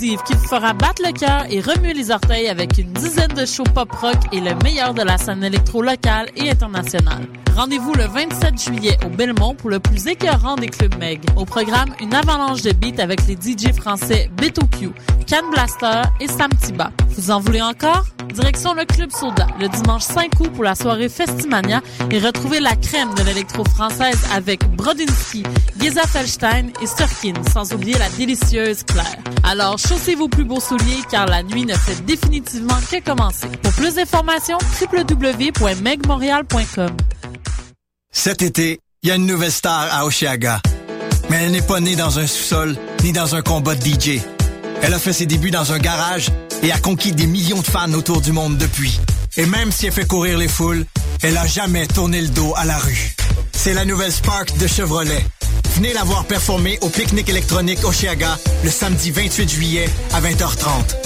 qui vous fera battre le cœur et remuer les orteils avec une dizaine de shows pop-rock et le meilleur de la scène électro locale et internationale. Rendez-vous le 27 juillet au Belmont pour le plus écœurant des clubs Meg. Au programme, une avalanche de beats avec les DJ français Beto Q, Can Blaster et Sam Tiba. Vous en voulez encore? Direction le Club Soda, le dimanche 5 août pour la soirée Festimania et retrouvez la crème de l'électro française avec Brodinski, Giza Felstein et Sturkin, sans oublier la délicieuse Claire. Alors, chaussez vos plus beaux souliers car la nuit ne fait définitivement que commencer. Pour plus d'informations, www.megmontreal.com. Cet été, il y a une nouvelle star à Oshiaga. Mais elle n'est pas née dans un sous-sol ni dans un combat de DJ. Elle a fait ses débuts dans un garage et a conquis des millions de fans autour du monde depuis. Et même si elle fait courir les foules, elle a jamais tourné le dos à la rue. C'est la nouvelle Spark de Chevrolet. Venez la voir performer au pique-nique électronique Oshiaga le samedi 28 juillet à 20h30.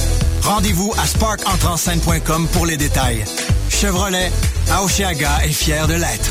Rendez-vous à sparkentrenscène.com pour les détails. Chevrolet, à Oshiaga est fier de l'être.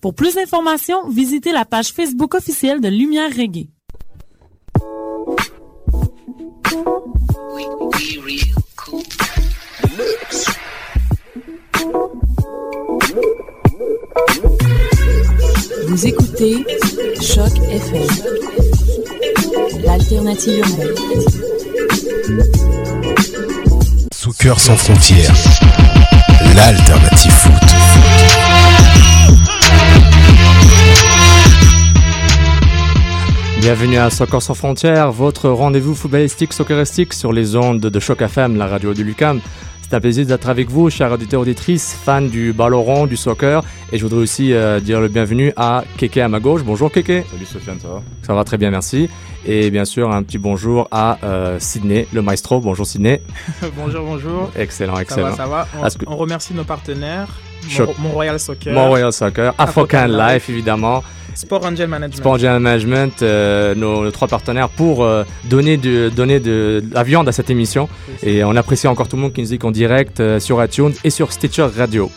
Pour plus d'informations, visitez la page Facebook officielle de Lumière Reggae. Vous écoutez Choc FM, l'alternative urbaine. Sous cœur sans frontières, l'alternative Bienvenue à Soccer sans frontières, votre rendez-vous footballistique socceristique sur les ondes de Choc FM, la radio de Lucam. C'est un plaisir d'être avec vous, chers auditeurs auditrices, fans du ballon rond, du soccer. Et je voudrais aussi euh, dire le bienvenue à Keke à ma gauche. Bonjour Keke. Salut Sofiane, ça va? Ça va très bien, merci. Et bien sûr, un petit bonjour à euh, Sydney, le maestro. Bonjour Sydney. bonjour, bonjour. Excellent, excellent. Ça va, ça va. On, que... on remercie nos partenaires. Choc- Mon Royal Soccer. Mon Royal Soccer, African African Life évidemment. Sport Angel Management. Sport Management, euh, nos, nos trois partenaires pour euh, donner, de, donner de, la viande à cette émission. Et on apprécie encore tout le monde qui nous écoute en direct euh, sur iTunes et sur Stitcher Radio.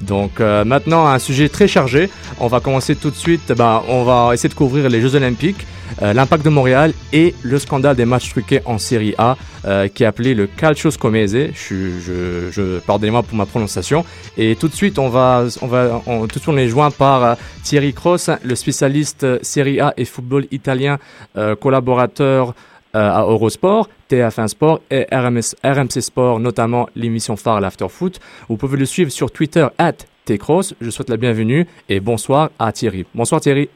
Donc euh, maintenant un sujet très chargé. On va commencer tout de suite. Ben, on va essayer de couvrir les Jeux Olympiques, euh, l'impact de Montréal et le scandale des matchs truqués en Série A, euh, qui est appelé le Calcio Scomese. Je, je, je pardonnez-moi pour ma prononciation. Et tout de suite, on va, on va, on, tout de suite, on est joint par euh, Thierry Cross, le spécialiste euh, Série A et football italien, euh, collaborateur à Eurosport, TF1 Sport et RMS, RMC Sport, notamment l'émission phare l'After Foot. Vous pouvez le suivre sur Twitter, at Tcross. Je souhaite la bienvenue et bonsoir à Thierry. Bonsoir Thierry,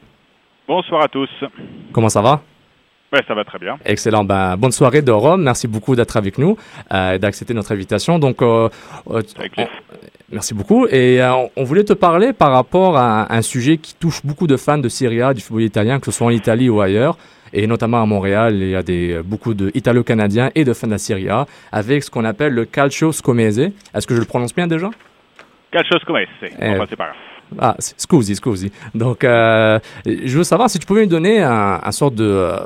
Bonsoir à tous. comment ça va? Ouais, ça va très bien. Excellent. Ben, bonne soirée de Rome. Merci beaucoup d'être avec nous euh, et d'accepter notre invitation. Donc, euh, euh, on- merci beaucoup. Et euh, on- voulait te parler par rapport à un sujet qui touche beaucoup de fans de Serie A, du football italien, que ce soit en Italie ou ailleurs. Et notamment à Montréal, il y a des, beaucoup de Italo-Canadiens et de fans de la Serie A avec ce qu'on appelle le calcio scomese. Est-ce que je le prononce bien déjà? Comme ça. Eh, On va passer par là. Ah, scusi, scusi. Donc, euh, je veux savoir si tu pouvais nous donner un, un sorte de, euh,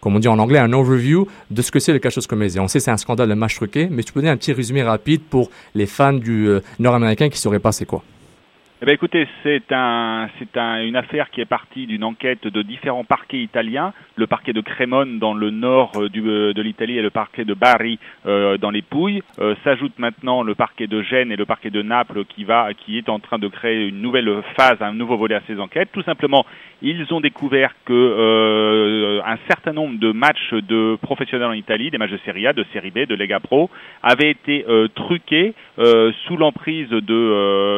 comme on dit en anglais, un overview de ce que c'est le Calcio Scomese. On sait que c'est un scandale de match truqué, mais tu peux donner un petit résumé rapide pour les fans du euh, nord-américain qui sauraient pas c'est quoi. Eh ben écoutez, c'est un, c'est un, une affaire qui est partie d'une enquête de différents parquets italiens, le parquet de Crémone dans le nord euh, du, euh, de l'Italie et le parquet de Bari euh, dans les Pouilles. Euh, S'ajoute maintenant le parquet de Gênes et le parquet de Naples qui va, qui est en train de créer une nouvelle phase, un nouveau volet à ces enquêtes. Tout simplement, ils ont découvert que euh, un certain nombre de matchs de professionnels en Italie, des matchs de Serie A, de Serie B, de Lega Pro, avaient été euh, truqués sous l'emprise de,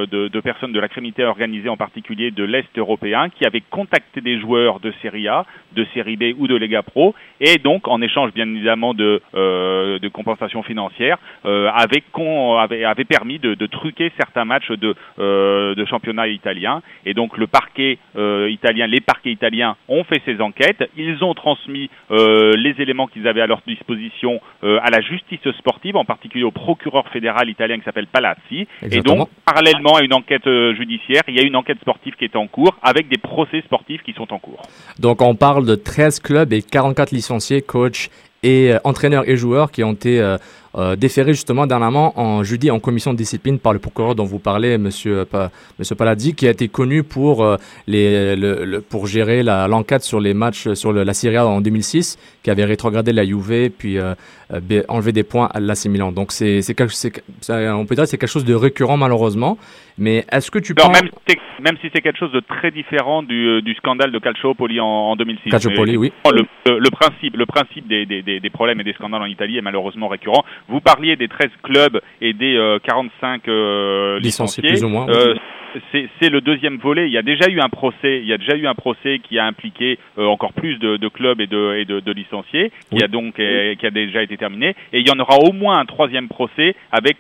de, de personnes de la criminalité organisée, en particulier de l'Est européen, qui avaient contacté des joueurs de Serie A, de Serie B ou de Lega Pro, et donc en échange bien évidemment de, euh, de compensation financière, euh, avaient, con, avaient, avaient permis de, de truquer certains matchs de, euh, de championnat italien. Et donc le parquet italien, les parquets italiens ont fait ces enquêtes. Ils ont transmis les éléments qu'ils avaient à leur disposition à la justice sportive, en particulier au procureur fédéral italien qui s'appelle Palazzi. Et donc, parallèlement à une enquête il y a une enquête sportive qui est en cours avec des procès sportifs qui sont en cours. Donc on parle de 13 clubs et 44 licenciés, coachs et euh, entraîneurs et joueurs qui ont été euh, euh, déférés justement dernièrement en jeudi en commission de discipline par le procureur dont vous parlez, Monsieur, Pa- Monsieur Paladi, qui a été connu pour, euh, les, le, le- pour gérer l'enquête sur les matchs sur le- la Serie A en 2006, qui avait rétrogradé la Juve puis euh, euh, enlevé des points à l'AC Milan. Donc c'est, on peut dire que c'est quelque chose de récurrent malheureusement. Mais est-ce que tu Alors, penses... même, si c'est- même si c'est quelque chose de très différent du, euh, du scandale de Calciopoli en, en 2006. Calciopoli, Mais, oui. Le, le- principe, le principe des, des, des problèmes et des scandales en Italie est malheureusement récurrent. Vous parliez des 13 clubs et des euh, 45 euh, Licenciés, licenciés. plus ou moins, Euh, c'est c'est le deuxième volet. Il y a déjà eu un procès. Il y a déjà eu un procès qui a impliqué euh, encore plus de, de clubs et de, et de, de licenciés, qui a donc euh, qui a déjà été terminé. Et il y en aura au moins un troisième procès avec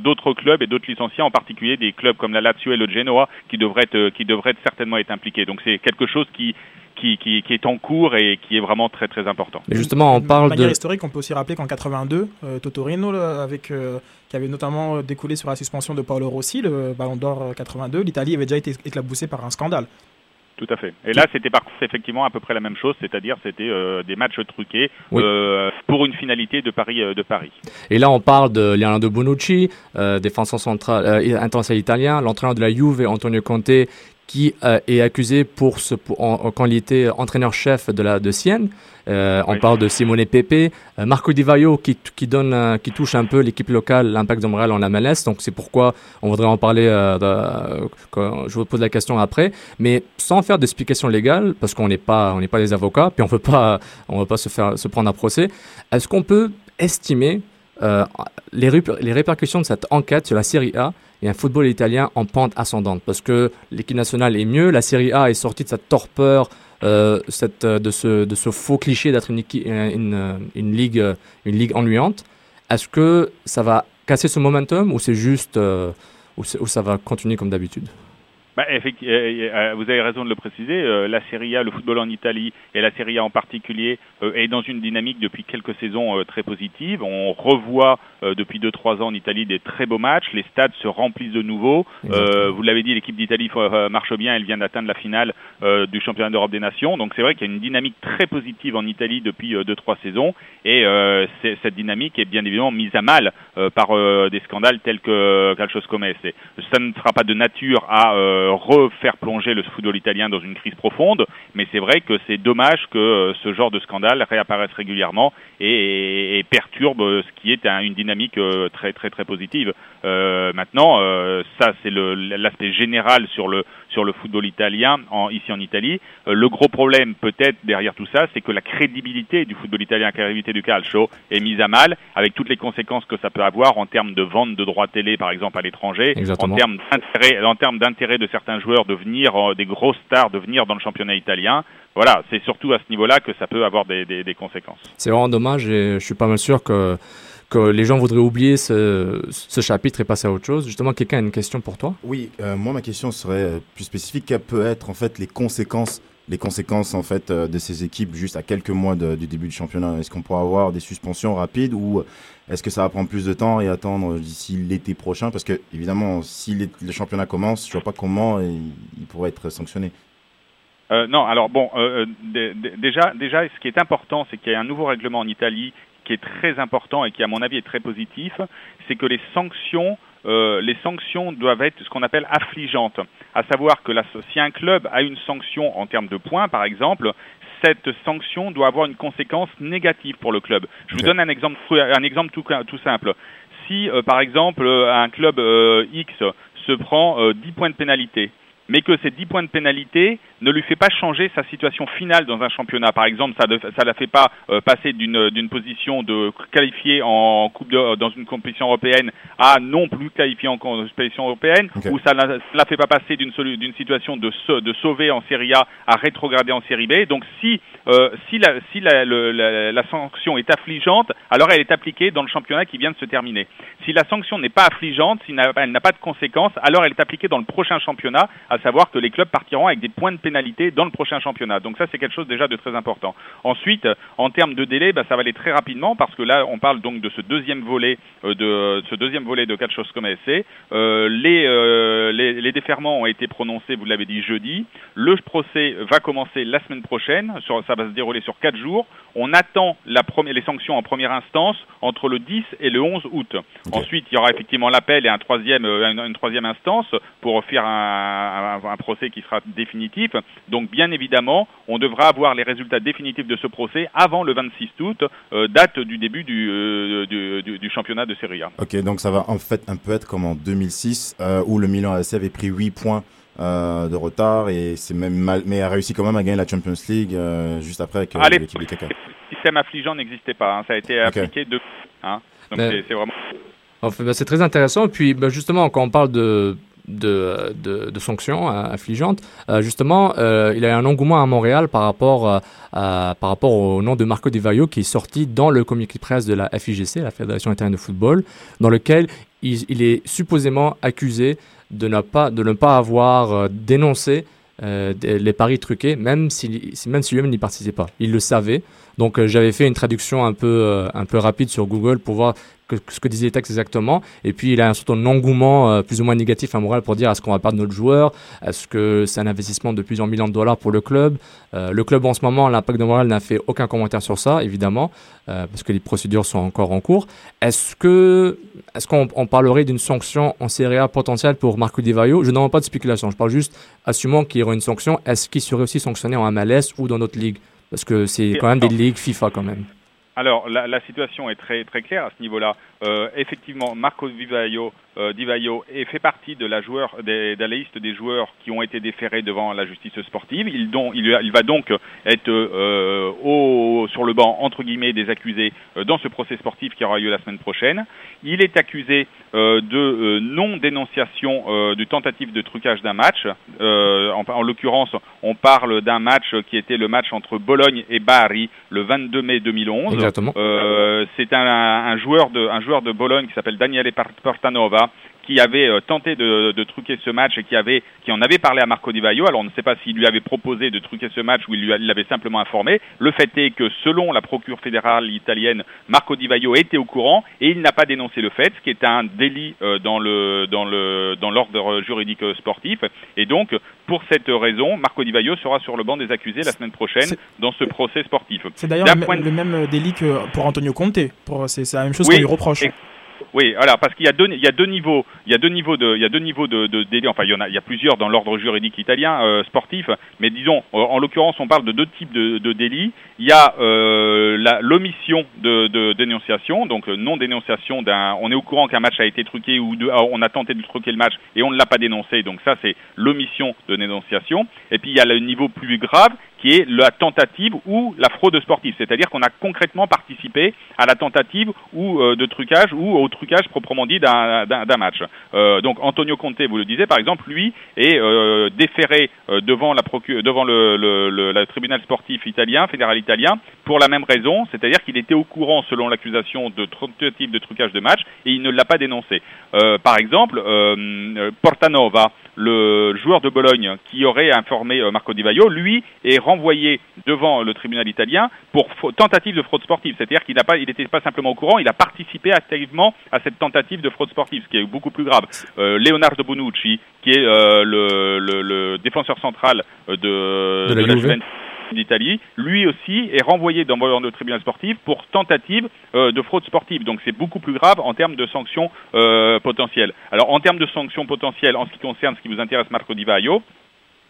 d'autres clubs et d'autres licenciés, en particulier des clubs comme la Lazio et le Genoa, qui devraient être, qui devraient certainement être impliqués. Donc c'est quelque chose qui qui, qui, qui est en cours et qui est vraiment très très important. Mais justement, on De parle manière de... historique, on peut aussi rappeler qu'en 82, euh, Totorino, là, avec, euh, qui avait notamment euh, découlé sur la suspension de Paolo Rossi, le Ballon d'Or euh, 82, l'Italie avait déjà été éclaboussée par un scandale. Tout à fait. Et là, c'était par contre effectivement à peu près la même chose, c'est-à-dire c'était euh, des matchs truqués Oui. euh, pour une finalité de Paris euh, de Paris. Et là, on parle de Leonardo Bonucci, euh, défenseur central euh, international italien, l'entraîneur de la Juve, Antonio Conte, qui euh, est accusé pour ce, pour, en, quand il était entraîneur-chef de la de Sienne. Euh, On parle de Simone Pepe, euh, Marco Di Vaio qui, qui donne, qui touche un peu l'équipe locale, l'Impact de Montréal en MLS. Donc c'est pourquoi on voudrait en parler. De- quand je vous pose la question après, mais sans faire d'explication légale, parce qu'on n'est pas, on n'est pas des avocats, puis on veut pas, on veut pas se faire se prendre à procès. Est-ce qu'on peut estimer les, les répercussions de cette enquête sur la Serie A et un football italien en pente ascendante. Parce que l'équipe nationale est mieux, la Serie A est sortie de cette torpeur, euh, euh, de, ce, faux cliché d'être euh, une, ligue, ennuyante. Est-ce que ça va casser ce momentum ou c'est juste euh, ou ça va continuer comme d'habitude? Bah, effecti- euh, euh, vous avez raison de le préciser. euh, la Serie A, le football en Italie et la Serie A en particulier euh, est dans une dynamique depuis quelques saisons euh, très positive. On revoit euh, depuis deux trois ans en Italie des très beaux matchs. Les stades se remplissent de nouveau. Euh, vous l'avez dit, l'équipe d'Italie euh, marche bien. Elle vient d'atteindre la finale euh, du championnat d'Europe des Nations. Donc c'est vrai qu'il y a une dynamique très positive en Italie depuis euh, deux trois saisons. Et euh, cette dynamique est bien évidemment mise à mal euh, par euh, des scandales tels que comme c'est. Ça ne sera pas de nature à euh, refaire plonger le football italien dans une crise profonde, mais c'est vrai que c'est dommage que euh, ce genre de scandale réapparaisse régulièrement et, perturbe euh, ce qui est un- une dynamique euh, très très très positive. Euh, maintenant, euh, ça c'est l'aspect général sur le sur le football italien en, ici en Italie. Euh, le gros problème peut-être derrière tout ça, c'est que la crédibilité du football italien, la crédibilité du calcio est mise à mal avec toutes les conséquences que ça peut avoir en termes de vente de droits télé par exemple à l'étranger, en termes d'intérêt en termes d'intérêt de certains joueurs de venir euh, des grosses stars de venir dans le championnat italien. Voilà, c'est surtout à ce niveau-là que ça peut avoir des, des, des conséquences. C'est vraiment dommage et je suis pas mal sûr que, que les gens voudraient oublier ce, ce chapitre et passer à autre chose. Justement, quelqu'un a une question pour toi Oui, euh, moi ma question serait euh, plus spécifique. Quelles peuvent être en fait les conséquences, les conséquences en fait euh, de ces équipes juste à quelques mois de- du début du championnat? Est-ce qu'on pourra avoir des suspensions rapides ou est-ce que ça va prendre plus de temps et attendre d'ici l'été prochain? Parce que évidemment, si les- le championnat commence, je vois pas comment il, il pourrait être sanctionné. Euh, non, alors bon, euh, dé- dé- déjà, déjà, ce qui est important, c'est qu'il y a un nouveau règlement en Italie qui est très important et qui, à mon avis, est très positif, c'est que les sanctions euh, les sanctions doivent être ce qu'on appelle affligeantes, à savoir que la, si un club a une sanction en termes de points, par exemple, cette sanction doit avoir une conséquence négative pour le club. Je vous donne un exemple, un exemple tout, tout simple. Si, euh, par exemple, euh, un club euh, X se prend euh, 10 points de pénalité, mais que ces 10 points de pénalité ne lui fait pas changer sa situation finale dans un championnat. Par exemple, ça ne ça la fait pas euh, passer d'une d'une position de qualifié en coupe de, dans une compétition européenne à non plus qualifié en compétition européenne, ou ça ne la, fait pas passer d'une situation de, de sauver en Série A à rétrograder en Série B. Donc si euh, si la si la, le- la, la sanction est affligeante, alors elle est appliquée dans le championnat qui vient de se terminer. Si la sanction n'est pas affligeante, si elle n'a pas de conséquences, alors elle est appliquée dans le prochain championnat, à savoir que les clubs partiront avec des points de pénalité dans le prochain championnat. Donc ça, c'est quelque chose déjà de très important. Ensuite, euh, en termes de délai, bah, ça va aller très rapidement parce que là, on parle donc de ce deuxième volet euh, de ce deuxième volet de quatre choses comme essai. Euh, les, euh, les les déferments ont été prononcés, vous l'avez dit jeudi. Le procès va commencer la semaine prochaine. Sur, ça va se dérouler sur quatre jours. On attend la première, les sanctions en première instance entre le 10 et le 11 août. Ensuite, il y aura effectivement l'appel et un troisième, euh, une, une troisième instance pour faire un, un- un procès qui sera définitif. Donc, bien évidemment, on devra avoir les résultats définitifs de ce procès avant le 26 août, euh, date du début du, euh, du, du- du championnat de Serie A. Ok, donc ça va en fait un peu être comme en 2006 euh, où le Milan AC avait pris 8 points euh, de retard et c'est même mal, mais a réussi quand même à gagner la Champions League euh, juste après avec euh, Allez, l'équipe de Kaka. Le système affligeant n'existait pas. hein. Ça a été appliqué de. Hein. Donc, Mais- c'est- c'est vraiment. Enfin, bah, c'est très intéressant. Et puis, bah, justement, quand on parle de, de, sanctions euh, affligeantes, euh, justement, euh, il y a un engouement à Montréal par rapport, euh, par rapport au nom de Marco Di Vaio qui est sorti dans le communiqué de presse de la FIGC, la Fédération Italienne de Football, dans lequel il, est supposément accusé de ne pas, de ne pas avoir euh, dénoncé euh, les paris truqués, même si, même si lui-même n'y participait pas. Il le savait. Donc euh, j'avais fait une traduction un peu, euh, un peu rapide sur Google pour voir que- ce que disaient les textes exactement. Et puis il a un certain engouement euh, plus ou moins négatif à Montréal pour dire est-ce qu'on va perdre notre joueur Est-ce que c'est un investissement de plusieurs millions de dollars pour le club Euh, Le club en ce moment, l'impact de Montréal n'a fait aucun commentaire sur ça, évidemment, euh, parce que les procédures sont encore en cours. Est-ce que est-ce qu'on on parlerait d'une sanction en Serie A potentielle pour Marco Di Vaio Je n'en pas de spéculation. Je parle juste, assumons qu'il y aurait une sanction. Est-ce qu'il serait aussi sanctionné en MLS ou dans notre ligue Parce que c'est quand même des ligues FIFA quand même. Alors, la, la situation est très très claire à ce niveau-là. Euh, effectivement, Marco Di Vaio, euh, Di Vaio est fait partie de la, joueur, des, de la liste des joueurs qui ont été déférés devant la justice sportive. Il, don- il, il va donc être euh, au, sur le banc, entre guillemets, des accusés euh, dans ce procès sportif qui aura lieu la semaine prochaine. Il est accusé euh, de euh, non-dénonciation euh, de tentative de trucage d'un match. Euh, en, en l'occurrence, on parle d'un match qui était le match entre Bologne et Bari le 22 mai 2011. Exactement. Euh, c'est un, un joueur de un joueur de Bologne qui s'appelle Daniele Portanova qui avait euh, tenté de, de truquer ce match et qui avait qui en avait parlé à Marco Di Vaio. Alors on ne sait pas s'il lui avait proposé de truquer ce match ou il l'avait simplement informé. Le fait est que selon la procure fédérale italienne, Marco Di Vaio était au courant et il n'a pas dénoncé le fait, ce qui est un délit euh, dans le dans le dans l'ordre juridique sportif. Et donc pour cette raison, Marco Di Vaio sera sur le banc des accusés la semaine prochaine dans ce procès sportif. C'est d'ailleurs le, point de- le même délit que pour Antonio Conte. Pour- C'est c'est la même chose Oui, qu'on lui reproche. et- Oui, alors parce qu'il y a deux, il y a deux niveaux, il y a deux niveaux de, il y a deux niveaux de. Enfin, il y en a, il y a plusieurs dans l'ordre juridique italien euh, sportif, mais disons, euh, en l'occurrence, on parle de deux types de, délits. Il y a euh, l'omission de, dénonciation, donc non dénonciation d'un. On est au courant qu'un match a été truqué ou on a tenté de truquer le match et on ne l'a pas dénoncé, donc ça c'est l'omission de dénonciation. Et puis il y a le niveau plus grave qui est la tentative ou la fraude sportive, c'est-à-dire qu'on a concrètement participé à la tentative ou euh, de trucage ou au trucage proprement dit d'un match. Euh, donc Antonio Conte, vous le disiez par exemple, lui est euh, déféré devant la le, tribunal sportif italien, fédéral italien, pour la même raison, c'est-à-dire qu'il était au courant selon l'accusation de tentative de trucage de match et il ne l'a pas dénoncé. Par exemple, Portanova, le joueur de Bologne qui aurait informé Marco Di Vaio, lui est renvoyé devant le tribunal italien pour tentative de fraude sportive. C'est-à-dire qu'il n'a pas, n'était pas simplement au courant, il a participé activement à cette tentative de fraude sportive, ce qui est beaucoup plus grave. Euh, Leonardo Bonucci, qui est euh, le, le- le défenseur central euh, de, De la. Juventus, d'Italie, lui aussi est renvoyé devant le tribunal sportif pour tentative euh, de fraude sportive. Donc c'est beaucoup plus grave en termes de sanctions euh, potentielles. Alors en termes de sanctions potentielles, en ce qui concerne ce qui vous intéresse, Marco Di Vaio,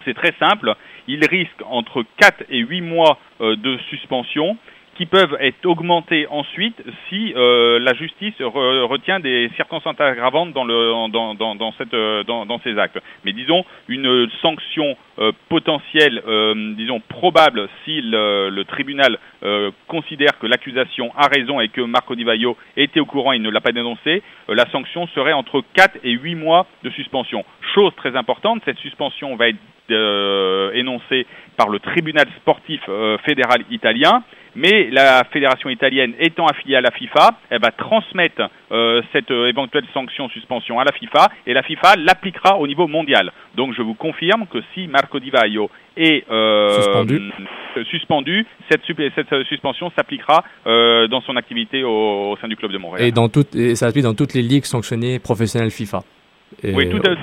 c'est très simple. Il risque entre 4 et 8 mois euh, de suspension qui peuvent être augmentés ensuite si euh, la justice re- retient des circonstances aggravantes dans, le, dans, dans, dans, cette, euh, dans, dans ces actes. Mais disons, une sanction euh, potentielle, euh, disons probable, si le, le tribunal euh, considère que l'accusation a raison et que Marco Di Vaio était au courant et ne l'a pas dénoncé, euh, la sanction serait entre 4 et 8 mois de suspension. Chose très importante, cette suspension va être énoncée par le tribunal sportif fédéral italien, mais la fédération italienne étant affiliée à la FIFA, elle va transmettre euh, cette euh, éventuelle sanction suspension à la FIFA et la FIFA l'appliquera au niveau mondial. Donc je vous confirme que si Marco Di Vaio est euh, Suspendu. suspendu, cette, suspension s'appliquera dans son activité au, au sein du club de Montréal. Et, dans toutes, et ça s'applique dans toutes les ligues sanctionnées professionnelles FIFA. Et- Oui, tout à-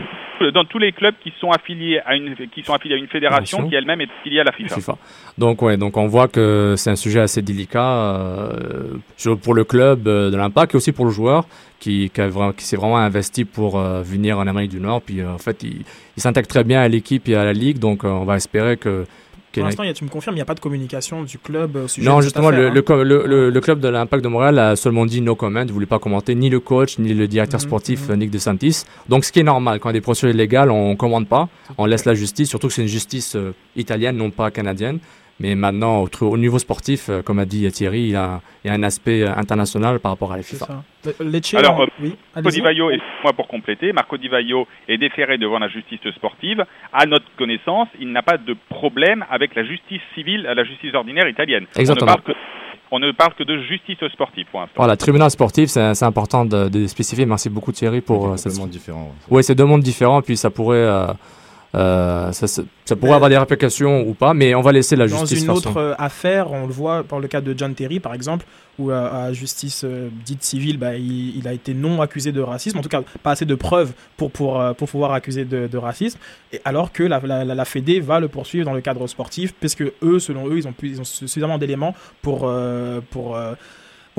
dans tous les clubs qui sont affiliés à une qui sont affiliés à une fédération qui elle-même est affiliée à la FIFA. FIFA. Donc ouais, donc on voit que c'est un sujet assez délicat euh, pour le club euh, de l'Impact et aussi pour le joueur qui, qui, s'est vraiment investi pour euh, venir en Amérique du Nord. Puis euh, en fait, il, il s'intègre très bien à l'équipe et à la ligue, donc on va espérer que. Pour l'instant, tu me confirmes, il n'y a pas de communication du club au sujet de non, justement, affaire, le, hein. le, le, club de l'Impact de Montréal a seulement dit no comment, ne voulait pas commenter ni le coach, ni le directeur Mhm, sportif euh, Nick DeSantis. Donc, ce qui est normal, quand il y a des procédures illégales, on ne commande pas, on laisse la justice, surtout que c'est une justice euh, italienne, non pas canadienne. Mais maintenant, au, au niveau sportif, euh, comme a dit Thierry, il y a, il y a un aspect euh, international par rapport à la C'est FIFA. Alors, euh, oui, Marco. Di Vaio, moi pour compléter, Marco Di Vaio est déféré devant la justice sportive. À notre connaissance, il n'a pas de problème avec la justice civile, la justice ordinaire italienne. Exactement. On ne parle que, on ne parle que de justice sportive pour l'instant. Voilà, tribunal sportif, c'est c'est important de, de spécifier. Merci beaucoup Thierry pour cette... complètement différent. ouais. Oui, c'est deux mondes différents, puis ça pourrait, euh, euh, ça, ça- ça pourrait avoir des répercussions ou pas, mais on va laisser la Dans justice une faire autre euh, affaire, on le voit par le cas de John Terry, par exemple, où euh, à justice euh, dite civile, bah, il, il a été non accusé de racisme, en tout cas pas assez de preuves pour, pour, pour pouvoir accuser de, de racisme, et alors que la, la, Fédé va le poursuivre dans le cadre sportif, puisque eux, selon eux, ils ont, pu- ils ont suffisamment d'éléments pour, euh, pour,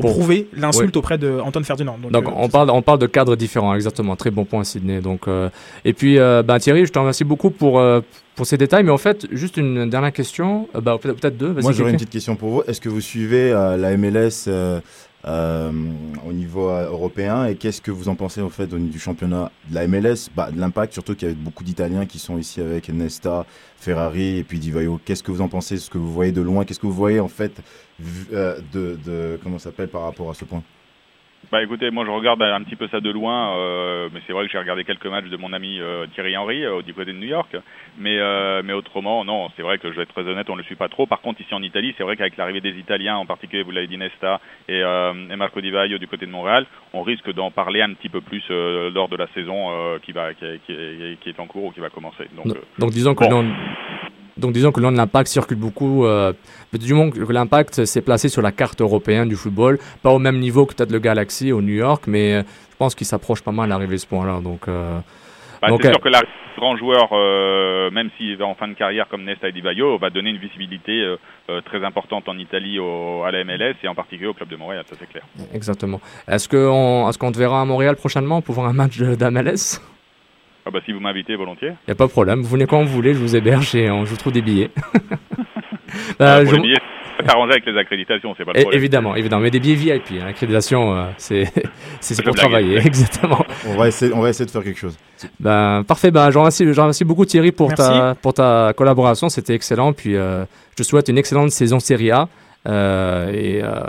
pour, prouver l'insulte auprès de Antoine Ferdinand. Donc, Donc euh, on parle, on parle de cadres différents, exactement. Très bon point, Sydney. Donc, euh, et puis, euh, ben, Thierry, je te remercie beaucoup pour, euh, pour ces détails. Mais en fait, juste une dernière question, euh, bah, peut-être peut-être deux. Moi, j'aurais une petite question pour vous. Est-ce que vous suivez euh, la MLS euh, au niveau euh, européen et qu'est-ce que vous en pensez en fait au niveau du championnat de la MLS, bah, de l'impact surtout qu'il y a beaucoup d'Italiens qui sont ici avec Nesta, Ferrari et puis Di Vaio. Qu'est-ce que vous en pensez? Ce que vous voyez de loin Qu'est-ce que vous voyez en fait euh, de, de comment s'appelle par rapport à ce point? Bah écoutez, moi je regarde un petit peu ça de loin, euh, mais c'est vrai que j'ai regardé quelques matchs de mon ami euh, Thierry Henry euh, du côté de New York, mais euh, mais autrement non, c'est vrai que je vais être très honnête, on ne le suit pas trop. Par contre ici en Italie, c'est vrai qu'avec l'arrivée des Italiens, en particulier vous l'avez dit Nesta et, euh, et Marco Di Vaio du côté de Montréal, on risque d'en parler un petit peu plus euh, lors de la saison euh, qui va qui, est- qui qui est en cours ou qui va commencer. Donc, Donc, euh, donc disons que bon. Donc disons que le nom de l'impact circule beaucoup. Euh, du moment que l'impact s'est placé sur la carte européenne du football, pas au même niveau que peut-être le Galaxy au New York, mais euh, je pense qu'il s'approche pas mal à l'arrivée de ce point-là. Donc, euh, Bah, donc, c'est euh, sûr que la grand joueur, euh, même s'il va en fin de carrière comme Nesta et Di Vaio, va donner une visibilité très importante en Italie au, à la MLS et en particulier au club de Montréal, ça c'est clair. exactement. Est-ce qu'on est qu'on te verra à Montréal prochainement pour voir un match d'AMLS Ah bah si vous m'invitez volontiers. Il n'y a pas de problème. Vous venez quand vous voulez, je vous héberge et on, je vous trouve des billets. Euh, Euh, pour je- les billets, faut s'arranger avec les accréditations, c'est pas le É- problème. évidemment, évidemment. Mais des billets VIP, hein, l'accréditation, euh, c'est pour blague. travailler, exactement. on va, essayer, on va essayer de faire quelque chose. Ben, parfait, ben, je remercie, je remercie beaucoup Thierry pour ta, pour ta collaboration, c'était excellent. Puis euh, je te souhaite une excellente saison Serie A. Euh, et, euh,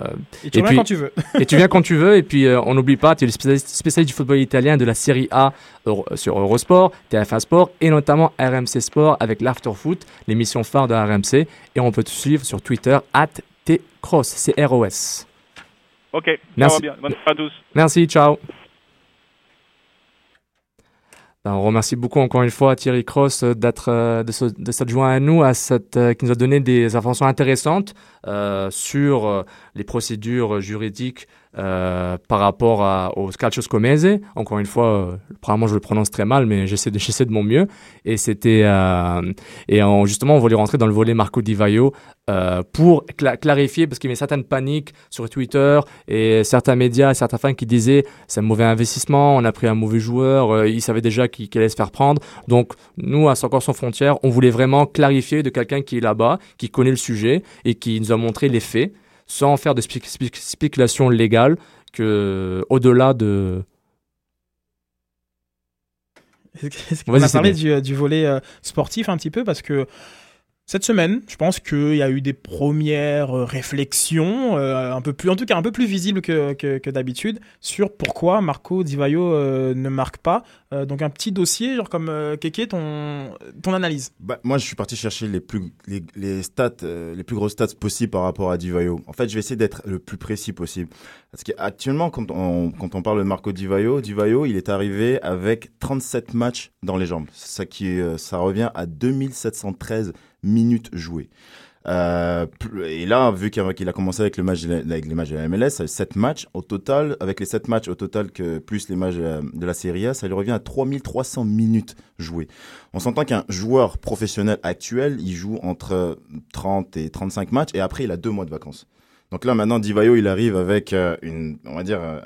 Et tu et reviens puis- quand tu veux. et tu viens quand tu veux. Et puis euh, on n'oublie pas, tu es le spécialiste, spécialiste du football italien de la Serie A Euro- sur Eurosport, TF1 Sport et notamment RMC Sport avec l'Afterfoot, l'émission phare de RMC. Et on peut te suivre sur Twitter, at tcross, c'est R-O-S. Ok, ça Merci. va bien. Bonne soirée à tous. Merci, ciao. Ben, on remercie beaucoup encore une fois Thierry Cross euh, d'être euh, de, de joint à nous, à cette, euh, qui nous a donné des informations intéressantes euh, sur les procédures juridiques par rapport à, au Calcio Scomese. Encore une fois, euh, probablement je le prononce très mal, mais j'essaie de, de mon mieux. Et c'était euh, et on- justement on voulait rentrer dans le volet Marco Di Vaio euh, pour cla- clarifier parce qu'il y avait certaines paniques sur Twitter et certains médias, certains fans qui disaient c'est un mauvais investissement, on a pris un mauvais joueur, euh, il savait déjà qu'il qu'il allait se faire prendre. Donc nous à Soccer sans frontières, on voulait vraiment clarifier de quelqu'un qui est là-bas, qui connaît le sujet et qui nous a montré les faits sans faire de spéc- spéc- spéculation légale que au-delà de Est-ce qu'on a parlé du, du volet euh, sportif un petit peu? Parce que cette semaine, je pense qu'il y a eu des premières euh, réflexions, euh, un peu plus, en tout cas un peu plus visibles que, d'habitude, sur pourquoi Marco Di Vaio euh, ne marque pas. Donc un petit dossier, genre comme Keke, ton, ton analyse. Bah, moi, je suis parti chercher les plus les, les stats, les plus grosses stats possibles par rapport à Divayo. En fait, je vais essayer d'être le plus précis possible. Parce qu'actuellement, quand on, quand on parle de Marco Divayo, Divayo, il est arrivé avec 37 matchs dans les jambes. Ça, qui, ça revient à 2713 minutes jouées. Euh, et là, vu qu'il a, commencé avec, le match la- avec les matchs de la MLS, ça fait 7 matchs au total, avec les 7 matchs au total que plus les matchs de la, de la Serie A, ça lui revient à 3300 minutes jouées. On s'entend qu'un joueur professionnel actuel, il joue entre 30 et 35 matchs et après il a deux mois de vacances. Donc là maintenant, Divayo, il arrive avec euh, une, on va dire, euh,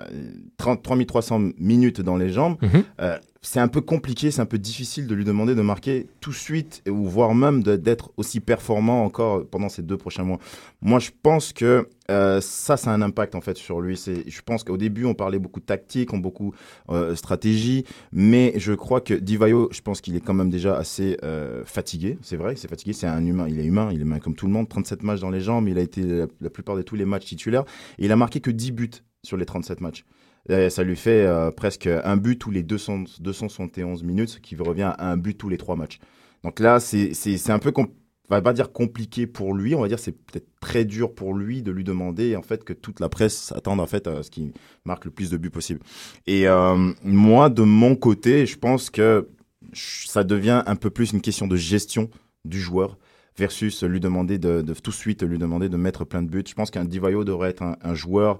30, 3300 minutes dans les jambes. Mhm. Euh, c'est un peu compliqué, c'est un peu difficile de lui demander de marquer tout de suite, ou voire même d'être aussi performant encore pendant ces deux prochains mois. Moi, je pense que euh, ça, ça a un impact en fait sur lui. Je pense qu'au début, on parlait beaucoup de tactique, on beaucoup euh, stratégie, mais je crois que Divayo, je pense qu'il est quand même déjà assez euh, fatigué. C'est vrai, c'est fatigué. C'est un humain. Il est humain. Il est humain comme tout le monde. 37 matchs dans les jambes. Il a été la, la plupart de tous les matchs titulaires et il a marqué que 10 buts sur les 37 matchs. Et ça lui fait euh, presque un but tous les 200, 271 minutes, ce qui revient à un but tous les trois matchs. Donc là, c'est un peu, on va pas dire compliqué pour lui, on va dire c'est peut-être très dur pour lui de lui demander en fait que toute la presse s'attende en fait à ce qu'il marque le plus de buts possible. Et euh, moi, de mon côté, je pense que ça devient un peu plus une question de gestion du joueur versus lui demander de, tout de suite lui demander de mettre plein de buts. Je pense qu'un Divayo devrait être un joueur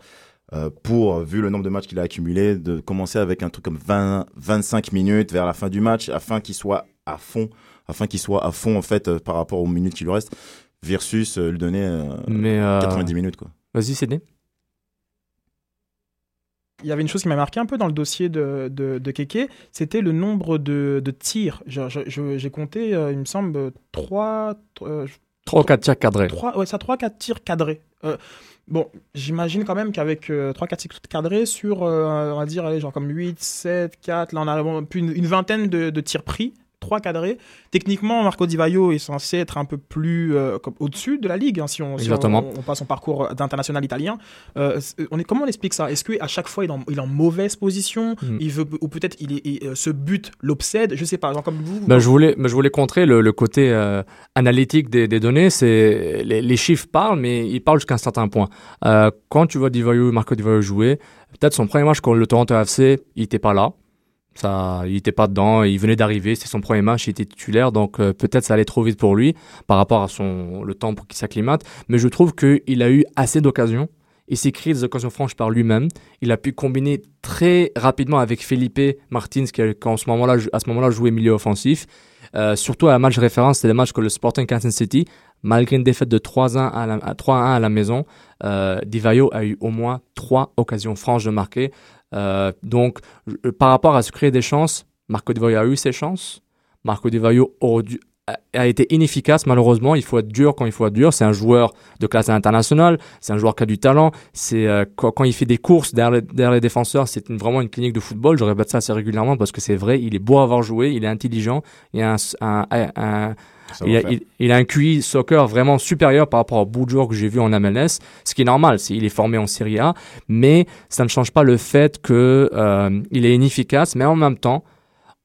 euh, pour, vu le nombre de matchs qu'il a accumulé, de commencer avec un truc comme 20, 25 minutes vers la fin du match, afin qu'il soit à fond, afin qu'il soit à fond en fait euh, par rapport aux minutes qui lui restent, versus euh, lui donner euh, Mais, euh, 90 minutes quoi. Vas-y, Cédé. Il y avait une chose qui m'a marqué un peu dans le dossier de, de, de Keke, c'était le nombre de, de tirs. J'ai compté, euh, il me semble, 3... 3 ou 4 tirs cadrés. 3, ouais, ça, 3-4 tirs cadrés. Euh, bon, j'imagine quand même qu'avec 3-4 tirs cadrés sur, euh, on va dire, allez, genre comme 8, 7, 4, là on a bon, plus une, une vingtaine de, de tirs pris, 3 cadrés. Techniquement, Marco Di Vaio est censé être un peu plus euh, au-dessus de la ligue, hein, si, on, si Exactement. on, on passe son parcours d'international italien. Euh, on est, comment on explique ça? Est-ce qu'à chaque fois il est en, il est en mauvaise position? Mm. il veut, Ou peut-être il est, il- euh, ce but l'obsède? Je sais pas, genre comme vous. vous- Ben, je, voulais, ben, je voulais contrer le, le côté euh, analytique des, des données. C'est les, les chiffres parlent, mais ils parlent jusqu'à un certain point. Euh, quand tu vois Divayo, Marco Divayo jouer, peut-être son premier match contre le Toronto FC, il était pas là. Il était pas dedans. Il venait d'arriver. C'est son premier match. Il était titulaire, donc euh, peut-être ça allait trop vite pour lui par rapport à son le temps pour qu'il s'acclimate. Mais je trouve qu'il a eu assez d'occasions. Il s'est créé des occasions franches par lui-même. Il a pu combiner très rapidement avec Felipe Martins, qui, en ce moment-là, à ce moment-là jouait milieu offensif. Euh, surtout à un match référence, c'était le match que le Sporting Kansas City, malgré une défaite de 3-1 à à 3-1 à la maison, euh, Divayo a eu au moins trois occasions franches de marquer. Euh, donc, je- par rapport à se créer des chances, Marco Divayo a eu ses chances. Marco dû- a- été inefficace malheureusement. Il faut être dur quand il faut être dur. C'est un joueur de classe internationale. C'est un joueur qui a du talent. C'est euh, quand, il fait des courses derrière les, défenseurs, c'est vraiment une clinique de football. Je répète ça assez régulièrement parce que c'est vrai. Il est beau à avoir joué. Il est intelligent. Il a un, il a, faire. il- il a un QI soccer vraiment supérieur par rapport au joueur que j'ai vu en MLS, ce qui est normal, c'est il est formé en Serie A, mais ça ne change pas le fait que euh, est inefficace, mais en même temps,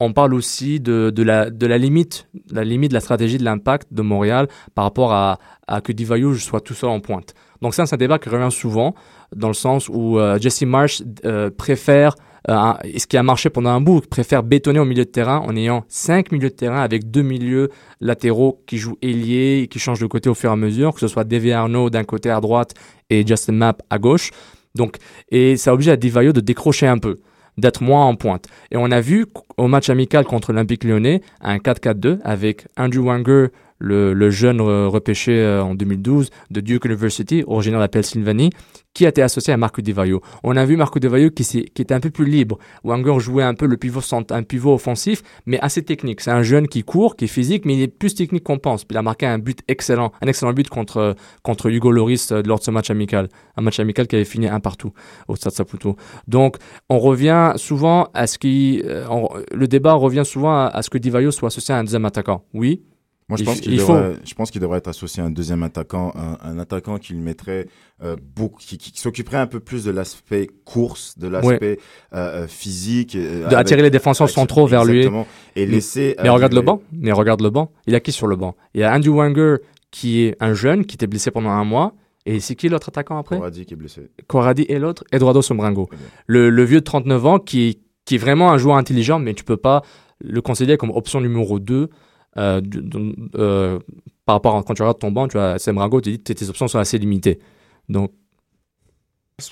on parle aussi de, de, la, de la limite, la limite de la stratégie de l'impact de Montréal par rapport à, à que Divayo soit tout seul en pointe. Donc ça, c'est un débat qui revient souvent, dans le sens où euh, Jesse Marsh euh, préfère euh, et ce qui a marché pendant un bout, préfère bétonner au milieu de terrain en ayant cinq milieux de terrain avec deux milieux latéraux qui jouent ailier, qui changent de côté au fur et à mesure, que ce soit Davy Arnaud d'un côté à droite et Justin Mapp à gauche. Donc, et ça oblige à Divayo de décrocher un peu, d'être moins en pointe. Et on a vu au match amical contre l'Olympique lyonnais un 4-4-2 avec Andrew Wanger, le, jeune euh, repêché euh, en 2012 de Duke University, originaire de la Pennsylvanie, qui a été associé à Marco Di Vaio. On a vu Marco Di Vaio qui, qui était un peu plus libre. Wanger jouait un peu le pivot, un pivot offensif, mais assez technique. C'est un jeune qui court, qui est physique, mais il est plus technique qu'on pense. Il a marqué un but excellent, un excellent but contre, contre Hugo Loris euh, lors de ce match amical. Un match amical qui avait fini un partout au Stade Saputo. Donc, on revient souvent à ce qui, euh, on- le débat revient souvent à, ce que Di Vaio soit associé à un deuxième attaquant. Oui. Moi, je pense qu'il il devrait, je pense qu'il devrait être associé à un deuxième attaquant, un, un attaquant qui le mettrait euh, beaucoup, qui, qui s'occuperait un peu plus de l'aspect course, de l'aspect euh, euh, physique, euh, De attirer les défenseurs centraux vers lui. Et laisser. Mais regarde le banc. Mais regarde le banc. Il a qui sur le banc? Il y a Andrew Wanger qui est un jeune qui était blessé pendant un mois. Et c'est qui l'autre attaquant après? Corradi qui est blessé. Corradi et l'autre Eduardo Sombrango. Le, le vieux de 39 ans qui, est- qui est vraiment un joueur intelligent, mais tu peux pas le considérer comme option numéro 2 euh, euh, par rapport à quand tu regardes ton banc, tu vois, Sombrango te dit que tes options sont assez limitées. Donc,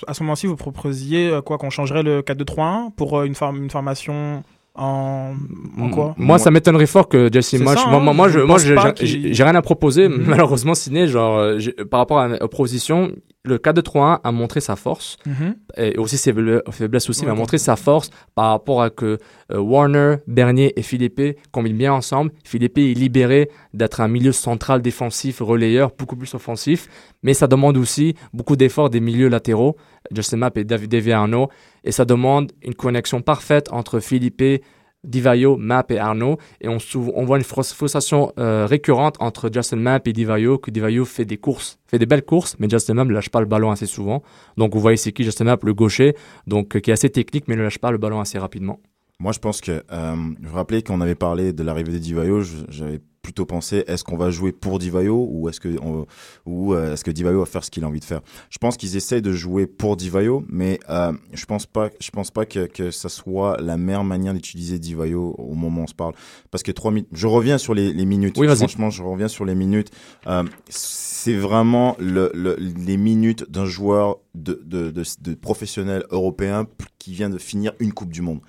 À ce moment-ci, vous proposiez euh, quoi qu'on changerait le 4-2-3-1 pour une, forme- une formation en, en quoi? Moi, ça m'étonnerait fort que Jesse ça, moi, hein, moi, moi, je moi, j'ai- rien à proposer. Mhm. Malheureusement, Ciné, genre, par rapport à la opposition, le 4-2-3-1 a montré sa force. Mhm. Et aussi ses faible- faiblesses aussi, Ouais, mais a montré sa force par rapport à que euh, Warner, Bernier et Philippe combinent bien ensemble. Philippe est libéré d'être un milieu central défensif, relayeur, beaucoup plus offensif. Mais ça demande aussi beaucoup d'efforts des milieux latéraux, Justin Mapp et David Arnaud. Et ça demande une connexion parfaite entre Philippe, Divayo, Mapp et Arnaud. Et on, on voit une frus- frustration euh, récurrente entre Justin Mapp et Divayo, que Divayo fait des courses, fait des belles courses, mais Justin Mapp ne lâche pas le ballon assez souvent. Donc vous voyez c'est qui Justin Mapp, le gaucher, donc euh, qui est assez technique, mais ne lâche pas le ballon assez rapidement. Moi, je pense que, euh, je vous rappelais qu'on avait parlé de l'arrivée de Divayo, j'avais plutôt pensé, est-ce qu'on va jouer pour Divayo ou est-ce que, on- ou euh, est-ce que Divayo va faire ce qu'il a envie de faire? Je pense qu'ils essayent de jouer pour Divayo, mais euh, je pense pas, je pense pas que, que ça soit la meilleure manière d'utiliser Divayo au moment où on se parle. Parce que trois minutes, je reviens sur les, les minutes. Oui. Franchement, je reviens sur les minutes. Euh, c'est vraiment le, le- les minutes d'un joueur de, de, de, de professionnel européen qui vient de finir une Coupe du Monde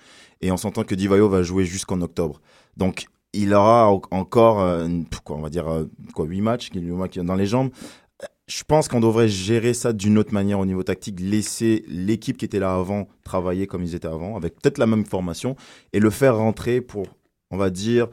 et on s'entend que Divayo va jouer jusqu'en octobre. Donc il aura au- encore euh, une- quoi, on va dire euh, quoi huit matchs qu'il lui dans les jambes. Euh, Je pense qu'on devrait gérer ça d'une autre manière au niveau tactique, laisser l'équipe qui était là avant travailler comme ils étaient avant, avec peut-être la même formation, et le faire rentrer pour, on va dire,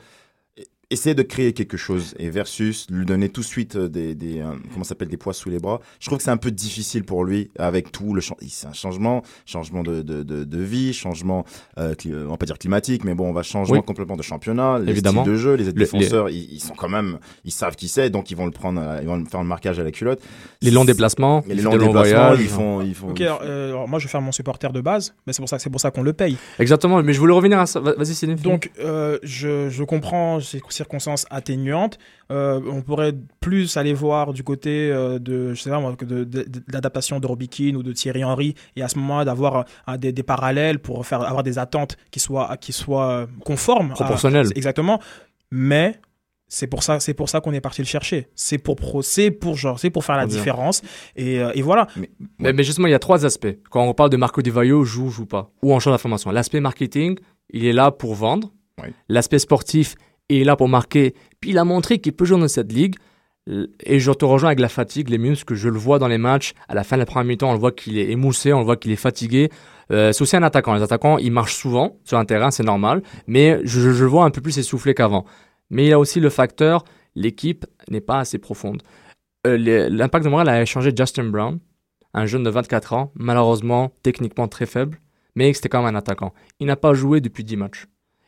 essayer de créer quelque chose et versus lui donner tout de suite euh, des, des euh, comment ça s'appelle des poids sous les bras. Je trouve que c'est un peu difficile pour lui avec tout le c'est un changement, changement de, de, de, de vie, changement euh, cli- euh, on va pas dire climatique mais bon on va changement Oui. complètement de championnat, les Évidemment. styles de jeu, les Le- défenseurs ils, ils sont quand même ils savent qui c'est donc ils vont le prendre ils vont faire le marquage à la culotte. Les longs déplacements, les longs déplacements, voyages. ils font ils font Ok, alors, euh, alors moi je vais faire mon supporter de base, mais c'est pour ça, c'est pour ça qu'on le paye. Exactement, mais je voulais revenir à ça. Va- Vas-y. Donc euh, je, je comprends ces circonstances atténuantes. Euh, on pourrait plus aller voir du côté euh, de, je sais pas moi, de, de- de l'adaptation de Robikin ou de Thierry Henry, et à ce moment-là d'avoir euh, des, des parallèles pour faire avoir des attentes qui soient qui soient conformes, à- Proportionnelles. exactement. Mais c'est pour ça, c'est pour ça qu'on est parti le chercher. C'est pour pro, c'est pour genre, c'est pour faire la bien. différence. Et, euh, et voilà. Mais, mais justement, il y a trois aspects. Quand on parle de Marco Di Vaio, joue, joue pas. Ou en change d'information. L'aspect marketing, il est là pour vendre. L'aspect sportif, il est là pour marquer. Puis il a montré qu'il peut jouer dans cette ligue. Et je te rejoins avec la fatigue, les muscles, je le vois dans les matchs. À la fin de la première mi-temps, on le voit qu'il est émoussé, on le voit qu'il est fatigué. Euh, c'est aussi un attaquant. Les attaquants, ils marchent souvent sur un terrain, c'est normal. Mais je, le vois un peu plus essoufflé qu'avant. Mais il y a aussi le facteur, l'équipe n'est pas assez profonde. Euh, L'impact de Montréal a échangé Justin Brown, un jeune de 24 ans, malheureusement techniquement très faible, mais c'était quand même un attaquant. Il n'a pas joué depuis 10 matchs.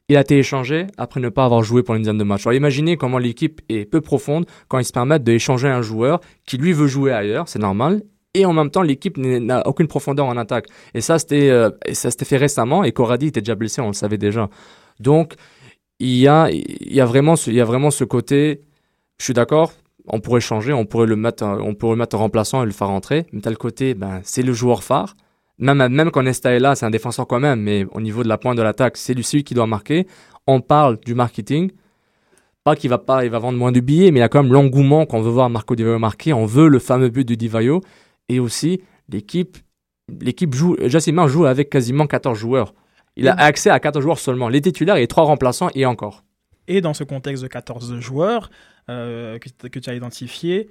Il a été échangé après ne pas avoir joué pour une dizaine de matchs. Alors imaginez comment l'équipe est peu profonde quand ils se permettent d'échanger un joueur qui lui veut jouer ailleurs, c'est normal. Et en même temps, l'équipe n'a aucune profondeur en attaque. Et ça, c'était euh, ça s'était fait récemment. Et Corradi était déjà blessé, on le savait déjà. Donc, il y a, y a vraiment, ce, y a vraiment ce côté. Je suis d'accord. On pourrait changer, on pourrait le mettre, on pourrait le mettre en remplaçant et le faire rentrer. Mais le côté, ben, c'est le joueur phare. Même, même quand Nesta est là, c'est un défenseur quand même, mais au niveau de la pointe de l'attaque, c'est lui celui qui doit marquer. On parle du marketing. Pas qu'il va pas, il va vendre moins de billets, mais il y a quand même l'engouement qu'on veut voir Marco Di Vaio marquer. On veut le fameux but de Di Vaio. Et aussi, l'équipe, l'équipe joue, Jassimar joue avec quasiment 14 joueurs. Il a accès à 14 joueurs seulement. Les titulaires et trois remplaçants et encore. Et dans ce contexte de 14 joueurs euh, que, que tu as identifié,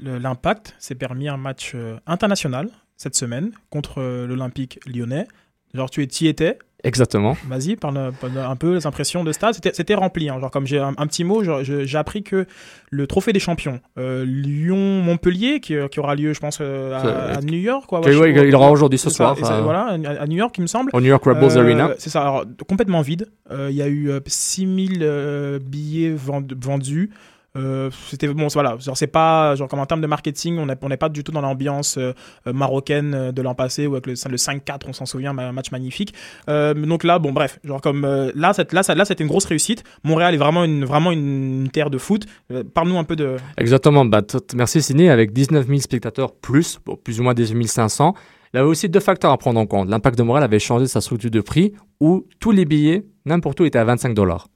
l'impact s'est permis un match euh, international cette semaine contre euh, l'Olympique lyonnais. Genre, tu y étais Exactement. Vas-y, parle, parle un peu les impressions de stade. C'était, rempli. hein. Genre, comme j'ai un, un petit mot, j'ai appris que le trophée des champions, euh, Lyon-Montpellier, qui, qui aura lieu, je pense, euh, à, New York. Quoi, Ok, ouais, il aura aujourd'hui ce soir, ça, euh, voilà, à, à New York, il me semble. Au New York Euh, Arena. C'est ça, alors, complètement vide. Euh, Il y a eu euh, 6000 euh, billets vend- vendus. Euh, c'était bon voilà genre c'est pas genre comme en termes de marketing on n'est pas du tout dans l'ambiance euh, euh, marocaine de l'an passé ou avec le, le 5-4 on s'en souvient un match magnifique donc là bon bref genre comme là cette, là ça- là c'était une grosse réussite Montréal est vraiment une vraiment une, terre de foot parle-nous un peu de Exactement. Bah, merci Sidney. Avec 19 000 spectateurs plus, plus ou moins 18 500, il y avait aussi deux facteurs à prendre en compte. L'impact de Montréal avait changé sa structure de prix où tous les billets, n'importe où, étaient à 25 dollars.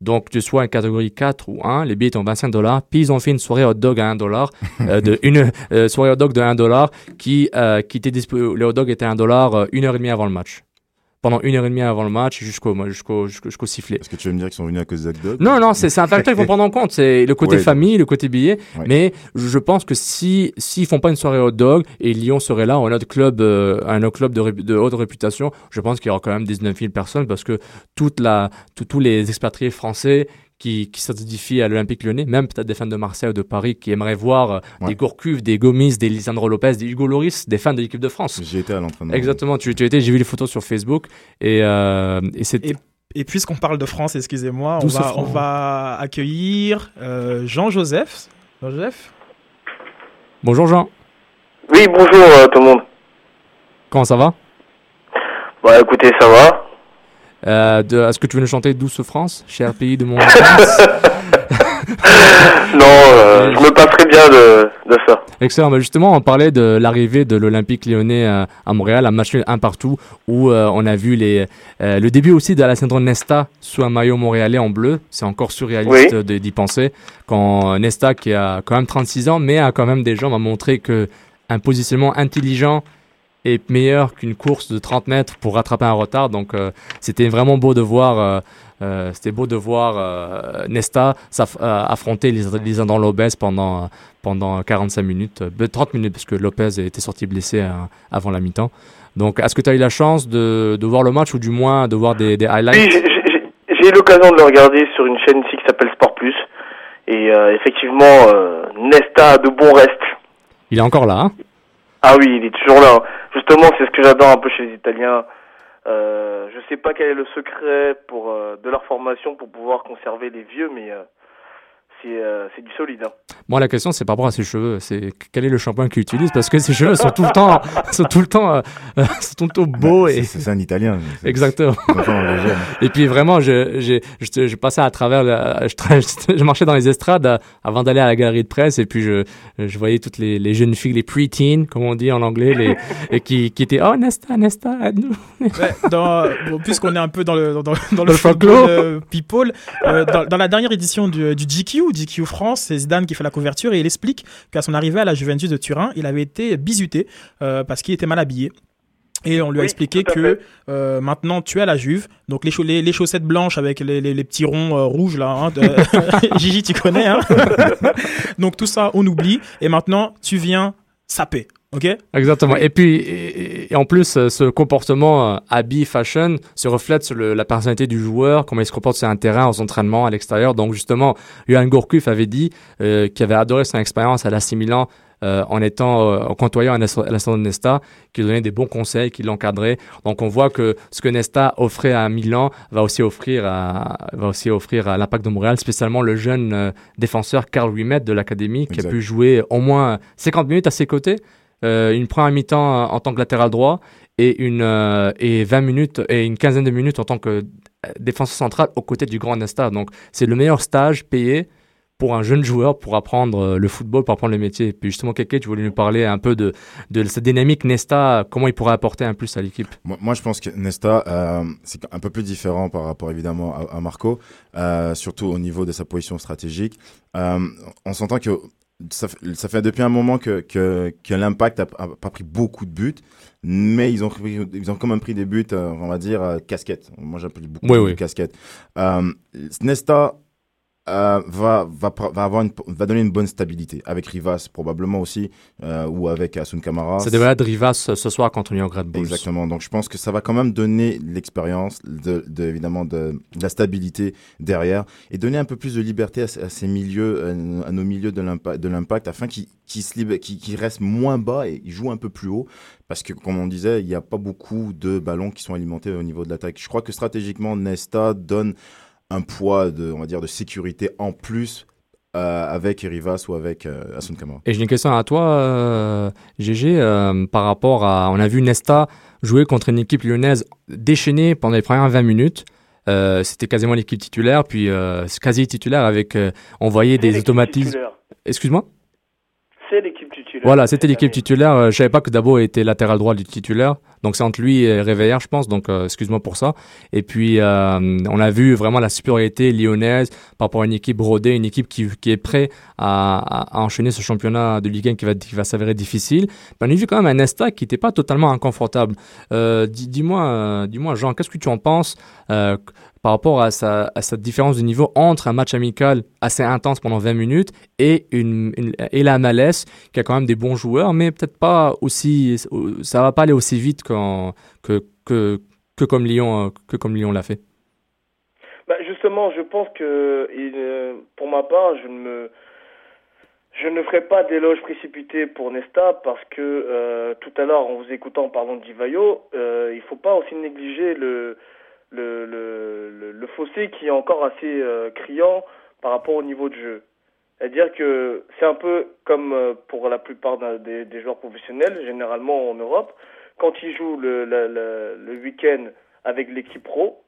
Donc, tu sois une catégorie 4 ou 1, les billets en 25 dollars. Puis, ils ont fait une soirée hot dog à 1 dollar, euh, de une euh, soirée hot dog de 1 dollar qui, euh, qui était le hot dog était 1 dollar euh, une heure et demie avant le match. Pendant une heure et demie avant le match jusqu'au jusqu'au jusqu'au sifflet. Est-ce que tu veux me dire qu'ils sont venus à cause Dog Non, non, c'est un facteur qu'il faut prendre en compte. C'est le côté Ouais. famille, le côté billet. Ouais. Mais je pense que si s'ils font pas une soirée hot dog et Lyon serait là, un autre club, euh, un autre club de, ré- de haute réputation, je pense qu'il y aura quand même 19 000 personnes parce que toute la, tout- tous les expatriés français qui, qui s'identifient à l'Olympique lyonnais, même peut-être des fans de Marseille ou de Paris qui aimeraient voir euh, Ouais. des Gourcuff, des Gomis, des Lisandro Lopez, des Hugo Loris, des fans de l'équipe de France. J'ai été à l'entraînement. Exactement, tu, tu étais, j'ai vu les photos sur Facebook et, euh, et c'est Et, et puisqu'on parle de France, excusez-moi, on va, on va accueillir euh, Jean-Joseph. Jean-Joseph Bonjour Jean, Oui, bonjour euh, tout le monde. comment ça va? Bah écoutez, ça va. Euh, Est-ce que tu veux nous chanter Douce France, cher pays de mon enfance Non, euh, je me passerai bien de, de ça. Excellent. Bah, justement, on parlait de l'arrivée de l'Olympique lyonnais euh, à Montréal, un match un partout, où euh, on a vu les, euh, le début aussi de Alessandro Nesta sous un maillot montréalais en bleu. C'est encore surréaliste Oui. d'y penser. Quand Nesta, qui a quand même 36 ans, mais a quand même des jambes, a montré que un positionnement intelligent est meilleur qu'une course de 30 mètres pour rattraper un retard. Donc, euh, c'était vraiment beau de voir. euh, euh, c'était beau de voir Nesta affronter Lis- Lisandro Lopez pendant, pendant 45 minutes, euh, 30 minutes, parce que Lopez était sorti blessé euh, avant la mi-temps. Donc, est-ce que tu as eu la chance de, de voir le match ou du moins de voir des, des highlights? Oui, j'ai- eu l'occasion de le regarder sur une chaîne ici qui s'appelle Sport Plus. Et euh, effectivement, euh, Nesta a de bons restes. Il est encore là, hein? Ah oui, il est toujours là. Justement, c'est ce que j'adore un peu chez les Italiens. Euh, je sais pas quel est le secret pour euh, de leur formation pour pouvoir conserver les vieux, mais euh, c'est euh, c'est du solide. hein. Moi, la question, c'est par rapport à ses cheveux. C'est quel est le shampoing qu'il utilise? Parce que ses cheveux sont tout le temps, sont tout le temps, euh, sont tout le temps beaux Bah, et c'est- C'est un Italien. Exactement. Et puis vraiment, je, j'ai- je, je passais à travers, la- je, tra- je marchais dans les estrades euh, avant d'aller à la galerie de presse et puis je, je voyais toutes les, les jeunes filles, les pre-teens, comme on dit en anglais, les, et qui, qui étaient, oh Nesta, Nesta, aide-nous. Ouais, dans, bon, puisqu'on est un peu dans le, dans, dans- dans le le folklore. football euh, people, euh, dans, dans la dernière édition du, du GQ, GQ France, c'est Zidane qui fait la couverture et il explique qu'à son arrivée à la Juventus de Turin, il avait été bisuté euh, parce qu'il était mal habillé. Et on lui a Oui, expliqué que euh, maintenant tu es à la Juve, donc les, chau- les, les chaussettes blanches avec les petits ronds euh, rouges là, hein, de- Gigi tu connais, hein. Donc tout ça on oublie. Et maintenant tu viens saper, ok Exactement. Et puis, et, et en plus, euh, ce comportement euh, habit fashion se reflète sur le- la personnalité du joueur, comment il se comporte sur un terrain, aux entraînements, à l'extérieur. Donc, justement, Johan Gourcuff avait dit euh, qu'il avait adoré son expérience à l'AC Milan euh, en étant euh, en côtoyant Alessandro Nesta, qui donnait des bons conseils, qui l'encadrait. Donc, on voit que ce que Nesta offrait à Milan va aussi offrir à, va aussi offrir à l'Impact de Montréal, spécialement le jeune euh, défenseur Carl Wimet de l'académie, qui a pu jouer au moins 50 minutes à ses côtés une première mi-temps euh, en tant que latéral droit et une euh, et 20 minutes et une quinzaine de minutes en tant que euh, défenseur central aux côtés du grand Nesta. Donc c'est le meilleur stage payé pour un jeune joueur pour apprendre euh, le football, pour apprendre le métier. Puis justement, Keke, tu voulais nous parler un peu de, de cette dynamique Nesta, comment il pourrait apporter un plus à l'équipe? Moi, je pense que Nesta, euh, c'est un peu plus différent par rapport évidemment à, Marco, euh, surtout au niveau de sa position stratégique. Euh, on s'entend que ça, fait- ça fait depuis un moment que, que, que l'impact a, a pas pris beaucoup de buts, mais ils ont, ils ont quand même pris des buts, euh, on va dire, euh, casquettes. Moi, j'appelle beaucoup Oui, de oui. casquettes. Euh, Nesta euh, va, va, va, avoir une, va donner une bonne stabilité, avec Rivas probablement aussi, euh, ou avec Asun Kamara. Ça devrait être Rivas ce ce soir contre Red Bulls. Exactement. Donc je pense que ça va quand même donner l'expérience, de, de- évidemment de, de la stabilité derrière, et donner un peu plus de liberté à, ces- à ces milieux, euh, à nos milieux de l'impact, afin qu'ils se restent moins bas et jouent un peu plus haut, parce que comme on disait, il n'y a pas beaucoup de ballons qui sont alimentés au niveau de l'attaque. Je crois que stratégiquement, Nesta donne un poids de, on va dire, de sécurité en plus. euh, avec Rivas ou avec euh, Asun Kamara. Et j'ai une question à toi, euh, GG, euh, par rapport à. On a vu Nesta jouer contre une équipe lyonnaise déchaînée pendant les premières 20 minutes. Euh, C'était quasiment l'équipe titulaire, puis euh, quasi titulaire avec. euh, on voyait des l'équipe automatismes. titulaire. Excuse-moi? C'est l'équipe titulaire. Voilà, c'était l'équipe titulaire. Je savais pas que Dabo était latéral droit du titulaire. Donc c'est entre lui et Réveillère, je pense. Donc euh, excuse-moi pour ça. Et puis euh, on a vu vraiment la supériorité lyonnaise par rapport à une équipe rodée, une équipe qui, qui est prête à, à- enchaîner ce championnat de Ligue 1 qui va, qui va s'avérer difficile. On a vu quand même un Nesta qui n'était pas totalement inconfortable. Euh, dis- dis-moi, dis-moi Jean, qu'est-ce que tu en penses par rapport à, sa, à cette différence de niveau entre un match amical assez intense pendant 20 minutes et, une, et la MLS qui a quand même des bons joueurs, mais peut-être pas aussi, ça va pas aller aussi vite que, que, que comme Lyon, euh, que comme Lyon l'a fait. Bah, justement, je pense que, euh, pour ma part, je ne je ne ferai pas d'éloge précipité pour Nesta parce que euh, tout à l'heure, en vous écoutant en parlant Divayo, euh, il faut pas aussi négliger le, le, le, fossé qui est encore assez criant par rapport au niveau de jeu. C'est-à-dire que c'est un peu comme pour la plupart des, des joueurs professionnels, généralement en Europe, quand ils jouent le, week-end avec l'équipe pro,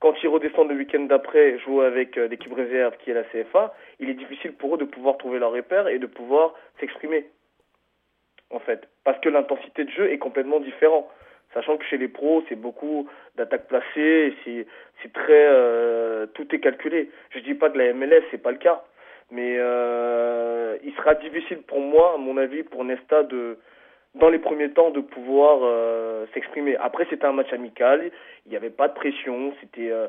quand ils redescendent le week-end d'après, jouer avec euh, l'équipe réserve qui est la CFA, il est difficile pour eux de pouvoir trouver leur repère et de pouvoir s'exprimer. En fait, parce que l'intensité de jeu est complètement différente. Sachant que chez les pros, c'est beaucoup d'attaques placées, c'est très euh, tout est calculé. Je dis pas que la MLS c'est pas le cas, mais euh, il sera difficile pour moi, à mon avis, pour Nesta de dans les premiers temps de pouvoir euh, s'exprimer. Après, c'était un match amical, il n'y avait pas de pression, c'était euh,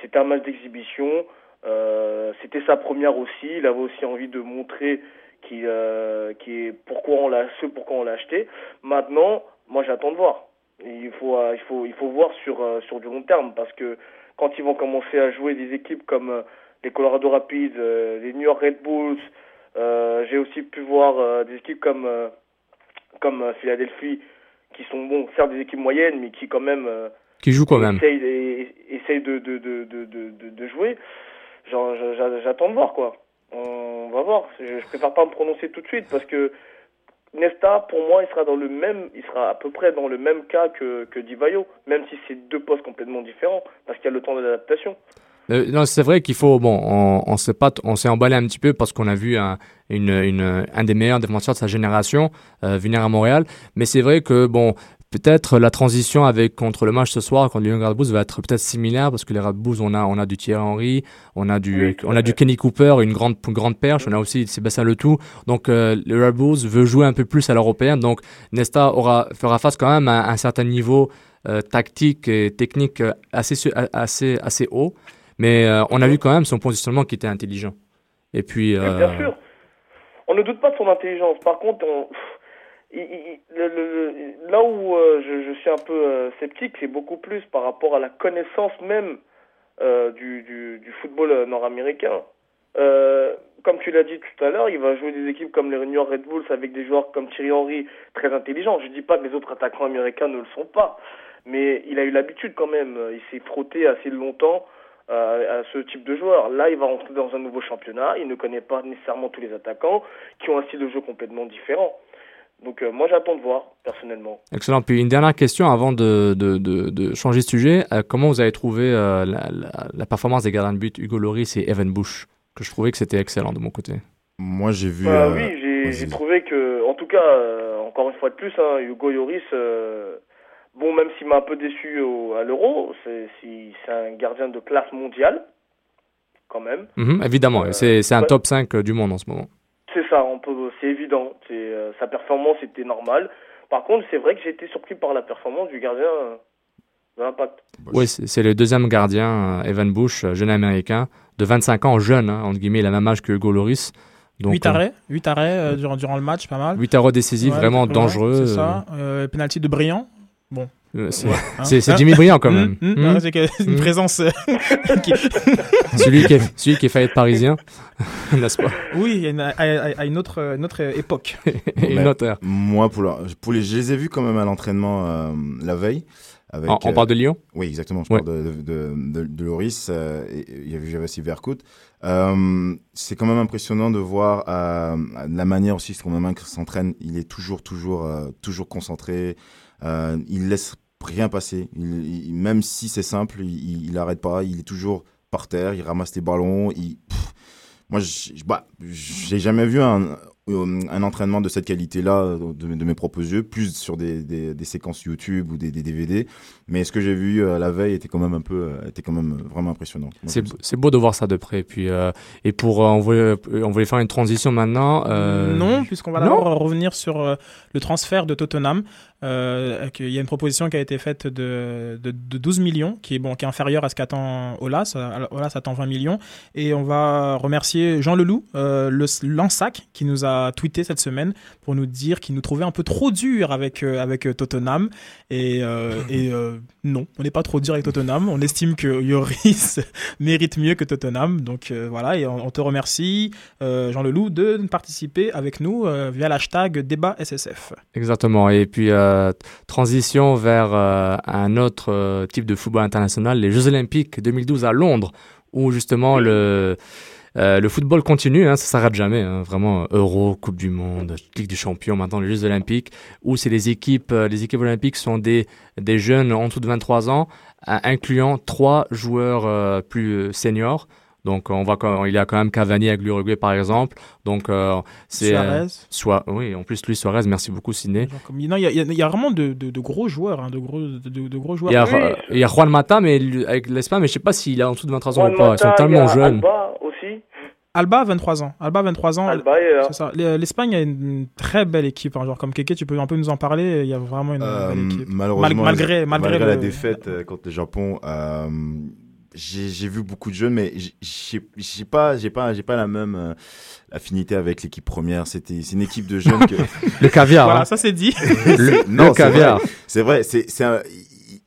c'était un match d'exhibition, euh, c'était sa première aussi, il avait aussi envie de montrer qui euh, qui est pourquoi on l'a ce pourquoi on l'a acheté. Maintenant, moi j'attends de voir. Il faut euh, il faut il faut voir sur euh, sur du long terme parce que quand ils vont commencer à jouer des équipes comme les Colorado Rapids, les New York Red Bulls, j'ai aussi pu voir des équipes comme comme euh, Philadelphie qui sont bon certes des équipes moyennes mais qui quand même euh, Qui joue quand même. essayent, de, jouer. J'attends de voir quoi. On va voir. Je, je préfère pas me prononcer tout de suite parce que Nesta, pour moi, il sera dans le même, il sera à peu près dans le même cas que, que Divayo, même si c'est deux postes complètement différents, parce qu'il y a le temps d'adaptation. Euh, non, c'est vrai qu'il faut, bon, on, on s'est pas, on s'est emballé un petit peu parce qu'on a vu un, une, une, un des meilleurs défenseurs de sa génération euh, venir à Montréal. Mais c'est vrai que, bon, peut-être la transition avec contre le match ce soir contre les Young Red Bulls va être peut-être similaire parce que les Red Bulls, on a, on a du Thierry Henry, on a du, Oui, on a du. Kenny Cooper, une grande, une grande perche, on a aussi Sébastien Letou. Donc, euh, le Red Bulls veut jouer un peu plus à l'européenne. Donc, Nesta aura, fera face quand même à un certain niveau euh, tactique et technique euh, assez, assez, assez haut. Mais euh, on a vu quand même son positionnement qui était intelligent. Et puis, Mais euh, Bien sûr. On ne doute pas de son intelligence. Par contre, on- pff, il- il- le- le- le- là où euh, je, je suis un peu sceptique, c'est beaucoup plus par rapport à la connaissance même du, du, du football nord-américain. Comme tu l'as dit tout à l'heure, il va jouer des équipes comme les New York Red Bulls avec des joueurs comme Thierry Henry très intelligents. Je dis pas que les autres attaquants américains ne le sont pas, mais il a eu l'habitude quand même. Il s'est frotté assez longtemps à ce type de joueur. Là, il va rentrer dans un nouveau championnat. Il ne connaît pas nécessairement tous les attaquants qui ont un style de jeu complètement différent. Donc euh, moi, j'attends de voir personnellement. excellent. Puis une dernière question avant de, de, de, de changer de sujet. Euh, comment vous avez trouvé euh, la, la, la performance des gardiens de but Hugo Loris et Evan Bush que je trouvais que c'était excellent de mon côté? Moi, j'ai vu. Bah euh, oui, j'ai trouvé que, en tout cas, euh, encore une fois de plus, hein, Hugo Lloris, euh, bon, même s'il m'a un peu déçu au- à l'Euro, c'est un gardien de classe mondiale, quand même. Mhm, évidemment, Euh, c'est un ouais. top 5 du monde en ce moment. C'est ça, c'est évident. Euh, sa performance était normale. Par contre, c'est vrai que j'ai été surpris par la performance du gardien euh, de l'Impact. Oui, c'est le deuxième gardien, euh, Evan Bush, euh, jeune américain, de 25 ans, jeune, hein, entre guillemets, il a le même âge que Hugo Loris. Donc, 8 arrêts, 8 arrêts euh, durant, durant le match, pas mal. 8 arrêts décisifs, Ouais, vraiment dangereux. C'est ça. Euh, penalty de Brillant. Bon. Euh, c'est Ouais, c'est- c'est Hein Jimmy Briand quand même. hum, Hum. ouais, c'est que- une Hum. présence. euh, qui- celui, qui est, celui qui est failli être parisien, n'est-ce pas Oui, une- à, à- à une, autre, une autre époque. Et une Mais autre ère. Moi, pour, les, je les ai vus quand même à l'entraînement euh, la veille. Avec, On- on parle de Lyon? Oui, exactement. Je Ouais. parle de, de, de, de Loris. euh, et- et Il y avait j'avais aussi Vercout. Euh, c'est quand même impressionnant de voir euh, la manière aussi dont qu'il s'entraîne. Il est toujours, toujours, euh, toujours concentré. Euh, il laisse rien passer. Il, il- même si c'est simple, il, il arrête pas. Il est toujours par terre. Il ramasse les ballons. Il, moi, j'- j'- bah, j'ai jamais vu un, un entraînement de cette qualité-là de, de mes propres yeux, plus sur des, des, des séquences YouTube ou des, des DVD. Mais ce que j'ai vu euh, la veille était quand même un peu, euh, était quand même vraiment impressionnant. C'est beau de voir ça de près. Puis, euh, et pour, euh, on, voulait, on voulait faire une transition maintenant. euh, non, puisqu'on va d'abord revenir sur euh, le transfert de Tottenham. Euh, qu'il y a une proposition qui a été faite de, de, de 12 millions, qui est, bon, qui est inférieure à ce qu'attend Olas. Euh, Olas attend 20 millions. Et on va remercier Jean Leloup, euh, le Lansac, qui nous a tweeté cette semaine pour nous dire qu'il nous trouvait un peu trop dur avec, euh, avec euh, Tottenham. Et, euh, non, on n'est pas trop dur avec Tottenham. On estime que Yoris mérite mieux que Tottenham. Donc voilà, et on, on te remercie, Jean Leloup, de participer avec nous via l'hashtag débat SSF. Exactement. Et puis, transition vers un autre type de football international, les Jeux Olympiques 2012 à Londres, où justement le, euh, le football continue, hein, ça s'arrête jamais. hein, vraiment, Euro, Coupe du Monde, Ligue des Champions, maintenant les Jeux Olympiques, où c'est les équipes, euh, les équipes olympiques sont des, des jeunes en dessous de 23 ans, euh, incluant trois joueurs euh, plus euh, seniors. Donc, on voit quand, il y a quand même Cavani avec l'Uruguay, par exemple. Donc, euh, c'est. Suarez. soit, oui, en plus, lui, Suarez, merci beaucoup, Sidney. Genre comme- non, Il y, a- y y vraiment de, de- de gros joueurs, hein, de, gros, de, gros joueurs. Il y, a, Oui. euh, il y a Juan Mata mais avec l'Espagne, mais je sais pas s'il est en dessous de 23 ans Juan ou pas. Ils sont Mata, il y tellement a jeunes. Alba aussi. Alba, 23 ans. Alba, 23 ans. Alba est là. C'est ça. L- L'Espagne a une très belle équipe. hein. Genre comme Keke, tu peux un peu nous en parler. Il y a vraiment une Euh, belle équipe. malheureusement, Mal- malgré, malgré, la le- défaite euh, contre le Japon, euh, j'ai vu beaucoup de jeunes, mais j'ai- pas, j'ai pas, j'ai pas la même euh, affinité avec l'équipe première. C'était, c'est une équipe de jeunes que. Le caviar. Voilà, hein. ça c'est dit. Le, Non, le caviar. C'est vrai, c'est, c'est un-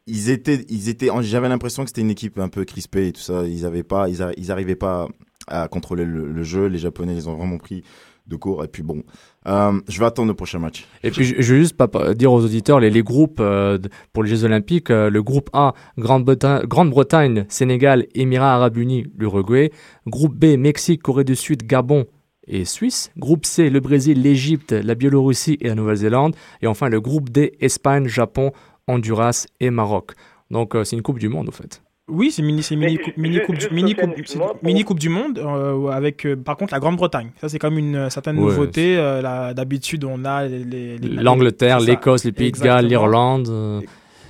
ils étaient, ils étaient, j'avais l'impression que c'était une équipe un peu crispée et tout ça. Ils avaient pas, ils, a- ils arrivaient pas à contrôler le, jeu. Les Japonais, ils ont vraiment pris de court. Et puis bon, euh, je vais attendre le prochain match. Et puis, je, veux juste pas- dire aux auditeurs, les, groupes euh, pour les Jeux Olympiques, euh, le groupe A, Grande-Bretagne, Sénégal, Émirats Arabes Unis, l'Uruguay. Groupe B, Mexique, Corée du Sud, Gabon et Suisse. Groupe C, le Brésil, l'Égypte, la Biélorussie et la Nouvelle-Zélande. Et enfin, le groupe D, Espagne, Japon, Honduras et Maroc. Donc, c'est une Coupe du Monde, au fait. Oui, c'est mini, c'est mini, mini, coupe, mini, coupe, pour- mini coupe du monde euh, avec euh, par contre la Grande-Bretagne. Ça c'est comme une certaine Ouais, nouveauté. euh, la- D'habitude on a les- les- les- L'Angleterre, l'Écosse, les Pays de Galles, l'Irlande. euh,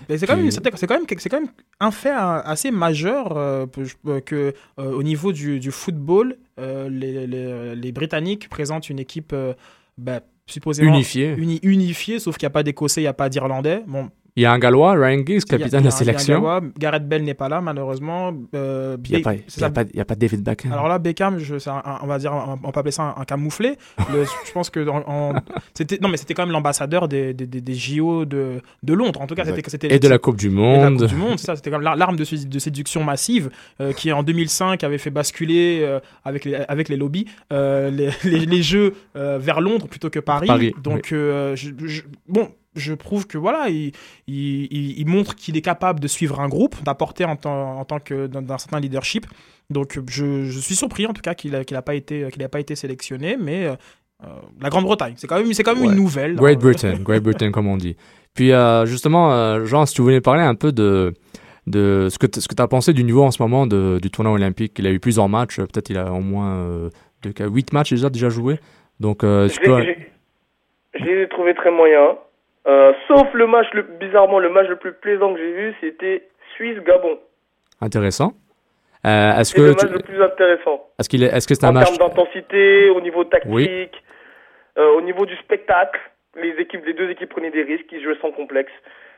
c'est quand, même, Puis- c'est c'est quand, même, c'est quand même un fait euh, assez majeur euh, euh, que euh, au niveau du, du football, euh, les, les- les Britanniques présentent une équipe euh, bah, supposément Unifiée. uni- unifiée, sauf qu'il n'y a pas d'Écossais, il n'y a pas d'Irlandais. Bon, Il y a un Gallois, Ryan Giggs, capitaine de la un- il y a un sélection. Gallois. Gareth Bell n'est pas là malheureusement. Euh, il n'y a, pas- a a David Beckham. alors là, Beckham, je, un- on va dire, un- on peut appeler ça un, un camouflé. Le- je pense que c'était, non, mais c'était quand même l'ambassadeur des, des, des- des JO de, de Londres. En tout cas, c'était, et de la Coupe du et de la Monde. Coupe du Monde, ça, c'était comme l'ar- l'arme de, sé- de séduction massive euh, qui en 2005 avait fait basculer euh, avec, les, avec les lobbies les, les, les jeux vers Londres plutôt que Paris. Paris, Donc je- je- bon, je prouve que voilà, il, il, montre qu'il est capable de suivre un groupe, d'apporter en, tant- en tant que d'un certain leadership. Donc je, je suis surpris en tout cas qu'il n'a qu'il a pas été qu'il pas été sélectionné, mais euh, euh, la Grande-Bretagne, c'est quand même c'est quand même Ouais. une nouvelle. Great Euh, Britain, Great Britain comme on dit. Puis euh, justement, euh, Jean, si tu voulais parler un peu de de ce que tu as pensé du niveau en ce moment de, du tournoi olympique. Il a eu plusieurs matchs, peut-être il a au moins euh, deux cas- huit matchs déjà, déjà joués. Donc, euh, tu peux- Je les ai trouvés très moyens. Euh, sauf le match, le, bizarrement, le match le plus plaisant que j'ai vu, c'était Suisse-Gabon. intéressant. Euh, est-ce C'est le que match tu- le plus intéressant. est-ce qu'il est, est-ce que c'est un En match termes d'intensité, au niveau tactique, Oui. euh, au niveau du spectacle, les équipes, les deux équipes prenaient des risques, ils jouaient sans complexe.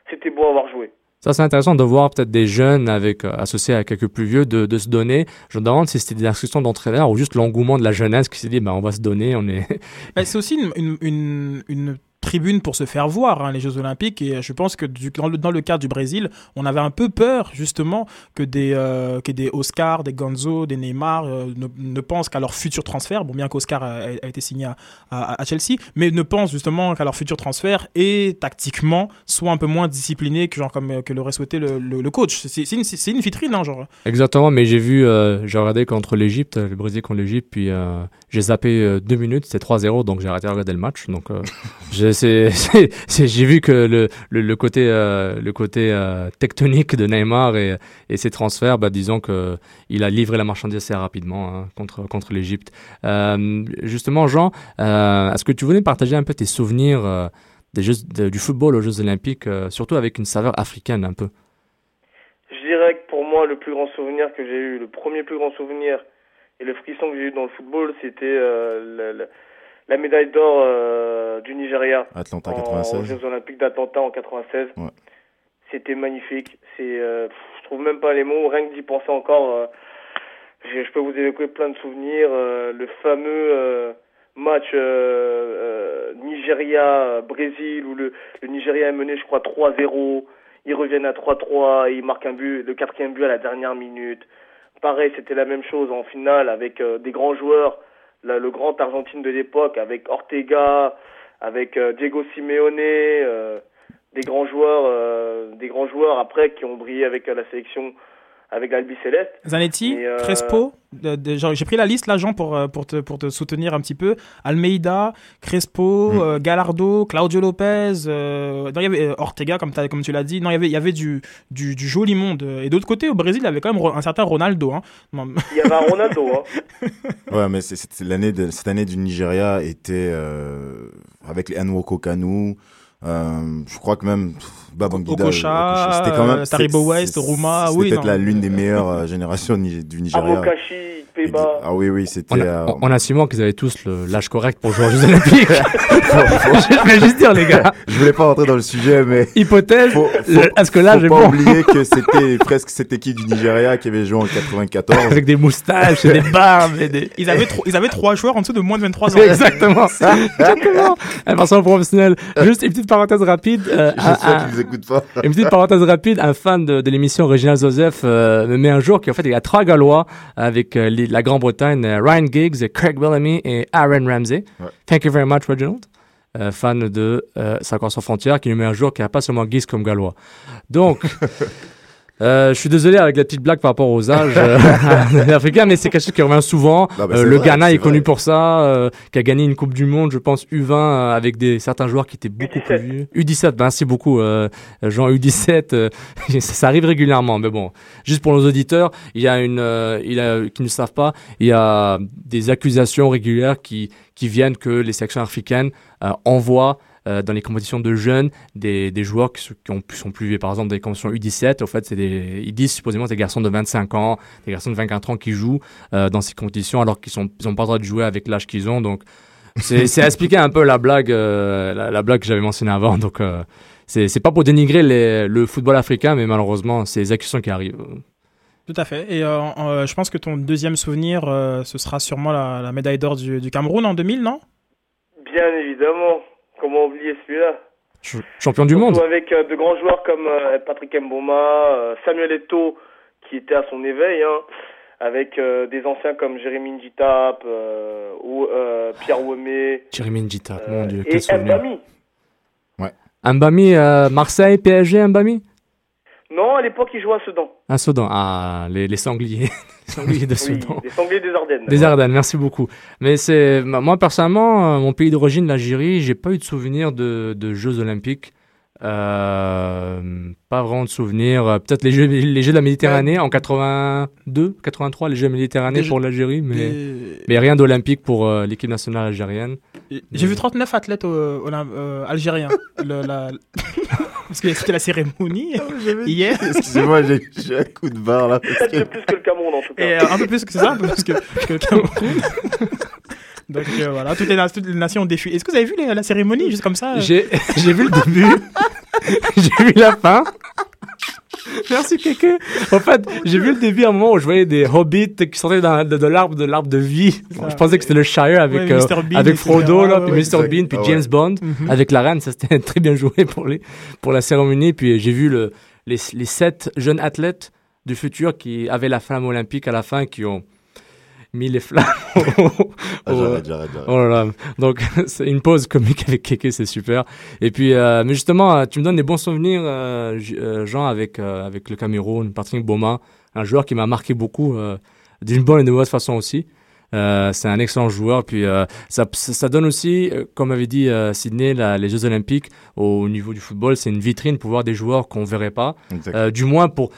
C'était beau à avoir joué. Ça, c'est intéressant de voir peut-être des jeunes avec, euh, associés à quelques plus vieux de, de se donner. Je me demande si c'était des instructions d'entraîneur ou juste l'engouement de la jeunesse qui s'est dit, bah, on va se donner, on est. Mais c'est aussi une, une, une, une tribune pour se faire voir, hein, les Jeux Olympiques. Et je pense que du- dans, le, dans le cas du Brésil, on avait un peu peur, justement, que des, euh, que des Oscar, des Gonzo, des Neymar euh, ne, ne pensent qu'à leur futur transfert. Bon, bien qu'Oscar a, a été signé à, à, à Chelsea, mais ne pensent justement qu'à leur futur transfert et tactiquement soit un peu moins disciplinés que, genre, comme, que l'aurait souhaité le, le, le coach. C'est une, une vitrine, hein, genre. Exactement, mais j'ai vu, euh, j'ai regardé contre l'Égypte, le Brésil contre l'Égypte, puis euh, j'ai zappé euh, deux minutes, c'était 3-0, donc j'ai arrêté de regarder le match. Donc euh, j'ai j'ai vu que le, le, le côté, euh, côté euh, tectonique de Neymar et, ses transferts, bah, disons que il a livré la marchandise assez rapidement hein, contre, contre l'Égypte. Euh, justement, Jean, est-ce que tu voulais partager un peu tes souvenirs des jeux, du football aux Jeux Olympiques, surtout avec une saveur africaine un peu? Je dirais que pour moi, le plus grand souvenir que j'ai eu, le premier plus grand souvenir et le frisson que j'ai eu dans le football, c'était le- le- la médaille d'or euh, du Nigeria Atlanta en- 96. aux Jeux Olympiques d'Atlanta en 96. Ouais. C'était magnifique. C'est, euh, pff, je trouve même pas les mots. Rien que d'y penser encore, euh, je peux vous évoquer plein de souvenirs. euh, le fameux euh, match Nigeria-Brésil où le, le Nigeria est mené, je crois, 3-0. Ils reviennent à 3-3 et ils marquent un but, le quatrième but à la dernière minute. Pareil, c'était la même chose en finale avec des grands joueurs, la- le grand Argentine de l'époque, avec Ortega, avec euh, Diego Simeone, euh, des grands joueurs, euh, des grands joueurs après qui ont brillé avec euh, la sélection, avec l'Albi Céleste. Zanetti, Et, euh, Crespo, j'ai pris la liste là, Jean, pour, euh, pour, te, pour te soutenir un petit peu. Almeida, Crespo, Mm. euh, Gallardo, Claudio Lopez, euh, non, il y avait Ortega, comme, tu l'as dit. Non, il y avait, il y avait du, du, du joli monde. Et d'autre côté, au Brésil, il y avait quand même un certain Ronaldo. Hein. Il y avait un Ronaldo, hein. Ouais, mais l'année de, cette année du Nigeria était euh, avec les Nwoko Kanu. Euh, je crois que même Babangida. Okocha, c'était quand même euh, Taribo West, Rouma, C'était oui, peut-être la l'une des meilleures euh, générations du Nigeria. Abokashi, Ah oui, oui, c'était. On a, euh, on- on a Simon qu'ils avaient tous l'âge correct pour jouer aux Jeux Olympiques. je voulais juste dire, les gars. Je voulais pas rentrer dans le sujet, mais. Hypothèse, est-ce que là, faut j'ai pas bon oublier que c'était presque cette équipe du Nigeria qui avait joué en 94. Avec des moustaches et des barbes et des. Ils avaient, ils avaient trois joueurs en dessous de moins de 23 ans. Exactement. Exactement. Un personnel professionnel. Juste une petite parenthèse rapide. euh, J'espère qu'ils écoutent pas. Une petite parenthèse rapide, un fan de, de l'émission Original Joseph euh, me met un jour qu'en fait il y a trois Gallois avec euh, les- la Grande-Bretagne, euh, Ryan Giggs, Craig Bellamy et Aaron Ramsey. Ouais. Thank you very much, Reginald. Euh, fan de euh, 50 sans frontières, qui nous met un jour qu'il n'y a pas seulement Giggs comme Gallois. Donc, euh, je suis désolé avec la petite blague par rapport aux âges euh, africains, mais c'est quelque chose qui revient souvent. Non, Euh, le vrai, Ghana est connu pour ça, euh, qui a gagné une Coupe du Monde, je pense U20 euh, avec des certains joueurs qui étaient beaucoup plus U17. vieux. U17, merci beaucoup, euh, Jean U17. euh, ça, ça arrive régulièrement, mais bon, juste pour nos auditeurs, il y a une, euh, il a, qui ne savent pas, il y a des accusations régulières qui qui viennent que les sections africaines euh, envoient dans les compétitions de jeunes des, des joueurs qui, sont- qui ont, sont plus vieux. Par exemple, dans les compétitions U17, au fait, c'est des, ils disent supposément des garçons de 25 ans, des garçons de 24 ans qui jouent euh, dans ces compétitions alors qu'ils sont, ils ont pas le droit de jouer avec l'âge qu'ils ont. Donc, c'est, c'est expliquer un peu la blague, euh, la, la blague que j'avais mentionnée avant. Donc, euh, c'est, c'est pas pour dénigrer les, le football africain, mais malheureusement, c'est les accusations qui arrivent. Tout à fait. Et euh, euh, je pense que ton deuxième souvenir, euh, ce sera sûrement la, la médaille d'or du, du Cameroun en 2000, non? Bien évidemment. Comment oublier celui-là Ch- Champion du monde. Avec euh, de grands joueurs comme euh, Patrick Mboma, euh, Samuel Eto'o, qui était à son éveil, hein, avec euh, des anciens comme Jérémy Njitap euh, ou euh, Pierre Wemé Jérémy Njita, euh, mon dieu, et quel. Mbami. Mbami, euh, Marseille, PSG, Mbami? Non, à l'époque, il jouait à Sedan. Un Sedan. Ah, les, les sangliers. les sangliers de Oui, Sedan. des Sangliers des Ardennes. Des Ardennes, merci beaucoup. Mais c'est moi personnellement, euh, mon pays d'origine, l'Algérie, j'ai pas eu de souvenir de, de Jeux Olympiques. Euh, pas vraiment de souvenirs. Peut-être les jeux, les jeux de la Méditerranée en 82, 83, les Jeux Méditerranée Des pour Jeux- l'Algérie, mais, des- mais rien d'olympique pour euh, l'équipe nationale algérienne. J'ai vu 39 athlètes euh, euh, algériens. Le- la- Parce que c'était la cérémonie hier. Excusez-moi, j'ai j'ai un coup de barre là. parce que- plus que le Cameroun en tout cas. Et euh, un peu plus que c'est ça, un peu plus que, que le Cameroun. Donc euh, voilà, toutes les, na- toutes les nations ont défilé. Est-ce que vous avez vu les- la cérémonie juste comme ça euh? J'ai vu le début, j'ai vu la fin. Merci Kéké. En fait, j'ai vu le début à un moment où je voyais des hobbits qui sortaient de, l'arbre de l'arbre de vie. Je pensais que c'était le Shire avec Ouais, euh. Bean, avec. Frodo là, Ouais, puis ouais, Mr. Bean, puis Ah. James Bond Mhm. avec la reine. Ça c'était très bien joué pour les pour la cérémonie. Puis j'ai vu le les, les sept jeunes athlètes du futur qui avaient la flamme olympique à la fin, qui ont mis les flammes. au- Ah, j'arrête, j'arrête. Oh là là. Donc, c'est une pause comique avec Kéké, c'est super. Et puis, euh, mais justement, euh, tu me donnes des bons souvenirs, euh, euh, Jean, avec, euh, avec le Cameroun, Patrick Boma, un joueur qui m'a marqué beaucoup, euh, d'une bonne et de mauvaise façon aussi. Euh, c'est un excellent joueur. Puis euh, ça, ça donne aussi, comme avait dit Sydney, la- les Jeux Olympiques au niveau du football, c'est une vitrine pour voir des joueurs qu'on verrait pas. Euh, du moins pour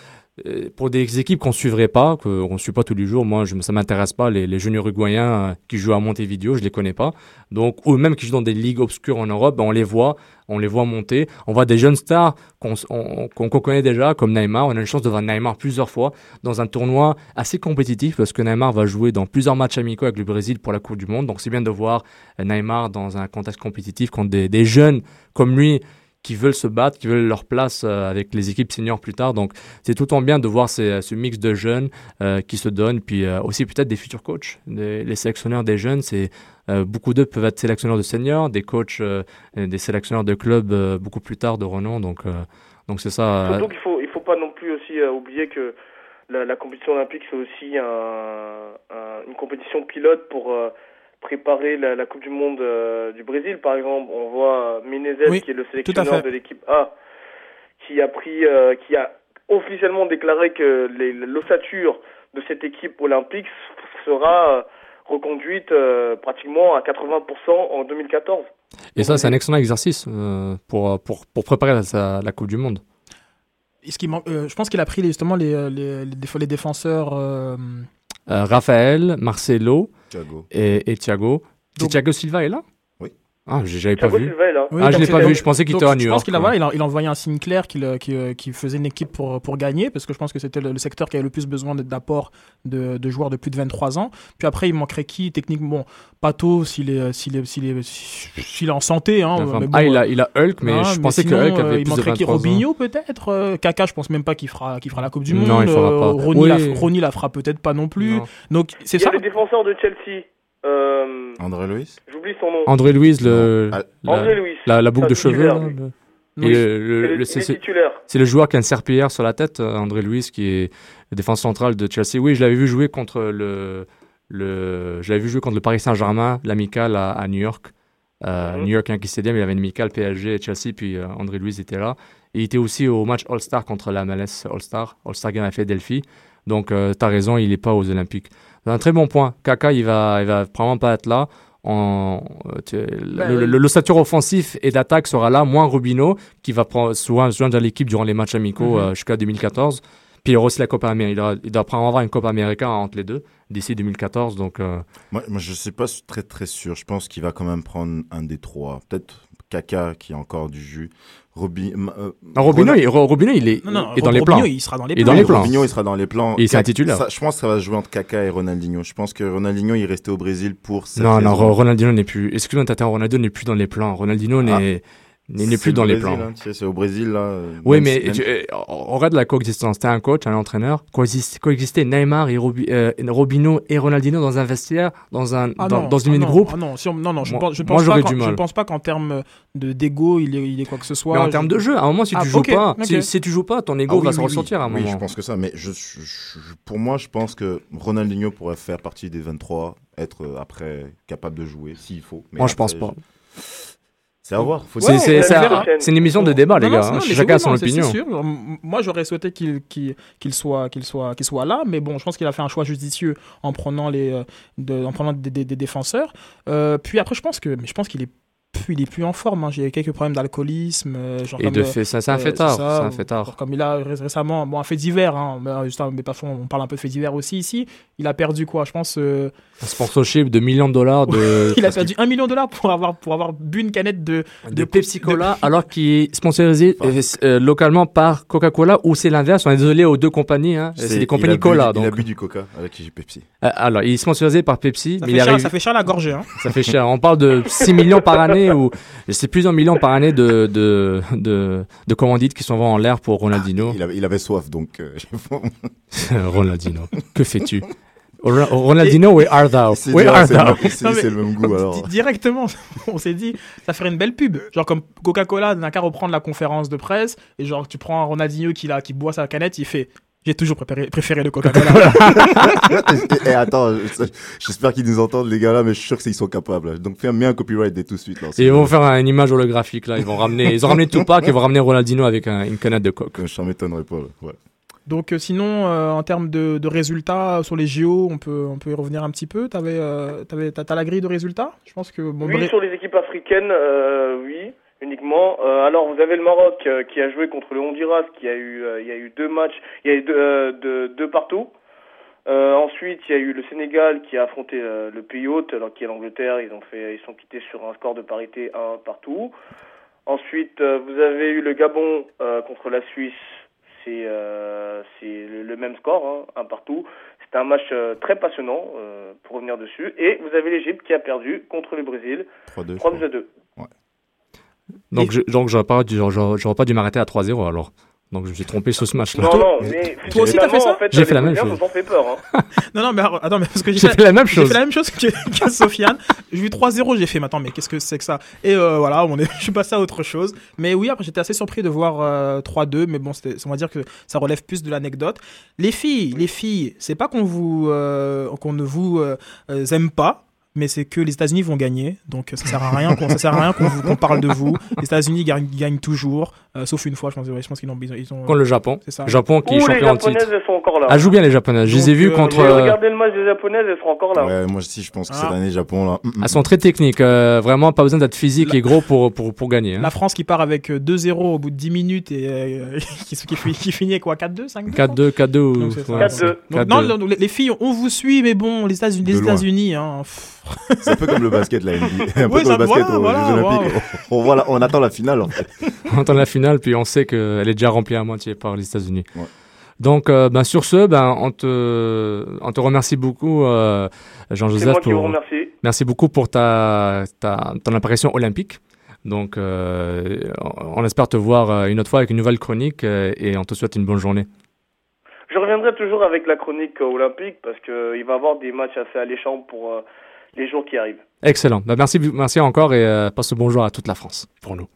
pour des équipes qu'on suivrait pas, qu'on ne suit pas tous les jours, moi, je, ça m'intéresse pas. Les, jeunes uruguayens euh, qui jouent à Montevideo, je les connais pas. Donc, ou même qui jouent dans des ligues obscures en Europe, ben, on les voit, on les voit monter. On voit des jeunes stars qu'on connaît déjà, comme Neymar. On a une chance de voir Neymar plusieurs fois dans un tournoi assez compétitif, parce que Neymar va jouer dans plusieurs matchs amicaux avec le Brésil pour la Coupe du Monde. Donc, c'est bien de voir euh, Neymar dans un contexte compétitif contre des jeunes comme lui qui veulent se battre, qui veulent leur place euh, avec les équipes seniors plus tard. Donc, c'est tout temps bien de voir ce mix de jeunes euh, qui se donnent, puis euh, aussi peut-être des futurs coachs. Les sélectionneurs des jeunes, c'est beaucoup d'eux peuvent être sélectionneurs de seniors, des coachs, des sélectionneurs de clubs beaucoup plus tard de renom. Donc, donc c'est ça. Surtout qu'il faut, il faut pas non plus aussi oublier que la, compétition olympique c'est aussi un, un- une compétition pilote pour préparer la, la Coupe du Monde euh, du Brésil par exemple. On voit Menezes Oui, qui est le sélectionneur de l'équipe A qui a pris, euh, qui a officiellement déclaré que l'ossature de cette équipe olympique sera euh, reconduite euh, pratiquement à 80% en 2014. et ça, c'est un excellent exercice euh, pour, pour, pour préparer la, la Coupe du Monde. Manque- euh, je pense qu'il a pris justement les, les, les, déf- les défenseurs. euh, Euh, Raphaël, Marcelo Thiago. et, et Thiago. Donc- Thiago Silva est là. Ah, j'ai- j'avais pas vu. Là. Oui, ah, je l'ai pas vu, je pensais qu'il était à Je New pense York. qu'il a, voilà, il a, il a envoyé un signe clair qu'il euh, qu'il, euh, qu'il faisait une équipe pour, pour gagner, parce que je pense que c'était le, le secteur qui avait le plus besoin d'apport de, de joueurs de plus de 23 ans. Puis après, il manquerait qui Techniquement, bon, Pato, s'il est, s'il est, s'il est, s'il est en santé. Hein, Enfin, mais bon, ah, il euh, a, il a Hulk, mais hein, je pensais sinon, que Hulk euh, avait il plus de manquerait qui? 23 ans. Robinho peut-être? Euh, Kaka, je pense même pas qu'il fera, qu'il fera la Coupe du Monde. Non, il fera Euh, pas. Ronny, Oui. la, Ronny la fera peut-être pas non plus. Non. Donc c'est Il y ça? a le défenseur de Chelsea. Euh, André Luis J'oublie son nom. André Louise, le, la, André Louis. la, la boucle de cheveux. titulaire, là, lui. le- Oui. et le- C'est le- le- le- il c'est- est c'est- titulaire. c'est le joueur qui a une serpillière sur la tête, euh, André Louise, qui est défense central de Chelsea. Oui, je l'avais vu jouer contre le, le, je l'avais vu jouer contre le Paris Saint-Germain, l'amical à, à New York. Euh, Mhm. New York Yankee Stadium, il y avait une amicale PSG et Chelsea, puis euh, André Louise était là. Et il était aussi au match All-Star contre la MLS All-Star, All-Star Game à Philadelphie. Donc, tu as raison, il n'est pas aux Olympiques. C'est un très bon point. Kaka, il va, il va probablement pas être là. En, euh, tu- Ben, le, le- l'ossature offensif et d'attaque sera là, moins Rubino, qui va prendre, souvent se joindre à l'équipe durant les matchs amicaux Mhm. euh, jusqu'à 2014. Puis il y aura aussi la Copa América. Il doit, il doit probablement avoir une Copa América entre les deux d'ici 2014. Donc, euh, Moi, moi, je suis pas très très sûr. Je pense qu'il va quand même prendre un des trois. Peut-être Kaka qui a encore du jus. Robi, euh, non, Robino, Ronald- il, Ro- Robino, il est, Non, non, est dans les Robinho, plans. il sera dans les Et plans. dans les plans. Robinho, il sera dans les plans. Et il sera Kaka- titulaire. ça- je pense que ça va se jouer entre Kaka et Ronaldinho. Je pense que Ronaldinho, il est resté au Brésil pour cette Non, non, raison. Ronaldinho n'est plus. Excuse-moi, Tata, Ronaldo n'est plus dans les plans. Ronaldinho n'est n'est- n'est plus le dans les plans. hein, tu sais, c'est au Brésil, là. euh, Oui, mais si- même- tu- euh, on regarde la coexistence. T'es un coach, un entraîneur. Coexiste- Coexister Neymar et Robi- euh, Robinho et Ronaldinho dans un vestiaire, dans, un, Ah dans, non, dans une ah non, groupe? ah non, si on- non, non, je Moi- pense, je moi, pense pas j'aurais qu'en- du mal. Je pense pas qu'en termes de d'ego, il est, il est quoi que ce soit. Mais en Je- termes de jeu, à un moment, si Ah, tu joues ok, pas, si, si tu joues pas, ton Ah ego oui, va se oui, ressortir à un oui, moment. je pense que ça. Mais je, je- je- pour moi, je pense que Ronaldinho pourrait faire partie des 23, être euh, après capable de jouer s'il faut. Mais Moi, je après, pense pas. C'est à voir. Faut C'est- une émission de débat, les Non, gars. hein. Chacun a son opinion. c'est sûr. M- Moi, j'aurais souhaité qu'il qu'il qu'il soit, qu'il soit, qu'il soit là, mais bon, je pense qu'il a fait un choix judicieux en prenant les, euh, de- en prenant des, des- des défenseurs. Euh, puis après, je pense que, mais je pense qu'il est il est plus en forme. Hein. J'ai eu quelques problèmes d'alcoolisme. euh, Et de euh, fait, ça, c'est un euh, fait tard, ça, c'est un fait tard. genre Comme il a ré- récemment, bon, un fait divers, hein, mais, euh, juste mais parfois on parle un peu de fait divers aussi ici. Il a perdu quoi? Je pense. euh, Un sponsorship de millions de dollars de, il a perdu un million de dollars pour avoir, pour avoir bu une canette de, de Pepsi Cola, alors qu'il est sponsorisé euh, euh, localement par Coca-Cola, ou c'est l'inverse. On est désolé aux deux compagnies. Hein. C'est des compagnies il a bu- Cola. Il a bu du coca avec qui j'ai Pepsi. Euh, alors, il est sponsorisé par Pepsi, Ça mais fait, il cher, arrive. ça fait cher la gorgée. Hein. Ça fait cher. On parle de 6 millions par année ou c'est plusieurs millions par année de, de, de, de commandites qui sont en l'air pour Ronaldinho. Il avait, il avait soif, donc. euh, Ronaldinho, que fais-tu? Ro- Ronaldinho, where art thou? C'est Where art c'est thou? le- c'est- le même goût, alors. di- Directement, on s'est dit, ça ferait une belle pub. Genre comme Coca-Cola n'a qu'à reprendre la conférence de presse et genre tu prends un Ronaldinho qui, là, qui boit sa canette, il fait J'ai toujours préféré, préféré le Coca-Cola. et, et attends, je- j'espère qu'ils nous entendent, les gars là, mais je suis sûr qu'ils sont capables. Donc fais un, copyright dès tout de suite. Là, Et ils vont faire un- une image holographique là. Ils vont ramener, ils ont ramené Tupac et ils vont ramener Ronaldinho avec un- une canette de coke. Je m'étonnerais pas. là, Ouais. Donc euh, sinon, euh, en termes de, de résultats sur les JO, on peut, on peut y revenir un petit peu. T'avais, euh, t'avais, t'as, t'as la grille de résultats? Je pense que bon, Oui, sur les équipes africaines, euh, oui, uniquement. Euh, alors, vous avez le Maroc euh, qui a joué contre le Honduras, qui a eu, euh, il y a eu deux matchs, il y a eu deux, euh, deux, deux partout. Euh, ensuite, il y a eu le Sénégal qui a affronté euh, le pays hôte, alors qui est l'Angleterre. Ils ont fait, ils sont quittés sur un score de parité 1 partout. Ensuite, euh, vous avez eu le Gabon euh, contre la Suisse. C'est euh, c'est le, le même score, hein, un partout. C'était un match euh, très passionnant, euh, pour revenir dessus. Et vous avez l'Égypte qui a perdu contre le Brésil, 3-2. 3 buts à 2. Donc, je, donc j'aurais pas, dû- j'aurais, j'aurais pas dû m'arrêter à 3-0 alors. Donc je me suis trompé sur ce match-là. Non, non, mais Toi aussi, t'as fait ça? en fait, J'ai fait la même chose. nous ont fait peur. Hein. Non, non, mais alors, attends, mais parce que J'ai fait la même J'ai chose. fait la même chose que, que Sofiane. J'ai vu 3-0, j'ai fait, mais attends, mais qu'est-ce que c'est que ça? Et euh, voilà, on est, je suis passé à autre chose. Mais oui, après, j'étais assez surpris de voir euh, 3-2, mais bon, c'était- on va dire que ça relève plus de l'anecdote. Les filles, les filles, c'est pas qu'on vous, euh, qu'on ne vous euh, euh, aime pas. Mais c'est que les États-Unis vont gagner, donc ça sert à rien qu'on ça sert à rien qu'on qu'on parle de vous. Les États-Unis gagnent, gagnent toujours, euh, sauf une fois, je pense. ouais, je pense qu'ils ont, ils ont, ils ont- Contre le Japon. C'est ça. Japon qui est Ouh, les champion en titre. japonaises, elles sont encore là. Ah, joue bien les japonaises. Je les ai vues euh, contre. Euh, regardé le match des japonaises, elles sont encore là. Ouais, moi aussi, je pense que Ah. cette année, Japon, là. mm, mm, Elles sont très techniques. euh, vraiment, pas besoin d'être physique et gros pour, pour, pour gagner. hein. La France qui part avec euh, 2-0 au bout de 10 minutes et euh, qui, qui, qui finit avec quoi 4-2 5-2 4-2, 4-2 ou. Donc, c'est ça. ouais, 4-2. c'est- Donc, 4-2. non, non, les, les filles, on vous suit, mais bon, les États-Unis, les. États-Unis, hein, pff, C'est un peu comme le basket, la NBA. Un peu comme le basket voilà, aux voilà, Jeux Olympiques. On, voit la- on attend la finale, en fait. on entend la finale, puis on sait qu'elle est déjà remplie à moitié par les États-Unis. Ouais. Donc, euh, ben, sur ce, ben, on, te, on te remercie beaucoup, euh, C'est Jean-Joseph. moi qui vous pour- remercie. Merci beaucoup pour ta, ta, ton apparition olympique. Donc, euh, on on espère te voir une autre fois avec une nouvelle chronique et on te souhaite une bonne journée. Je reviendrai toujours avec la chronique olympique parce qu'il va y avoir des matchs assez alléchants pour euh, les jours qui arrivent. Excellent. Ben, merci, merci encore et euh, passe le bonjour à toute la France pour nous.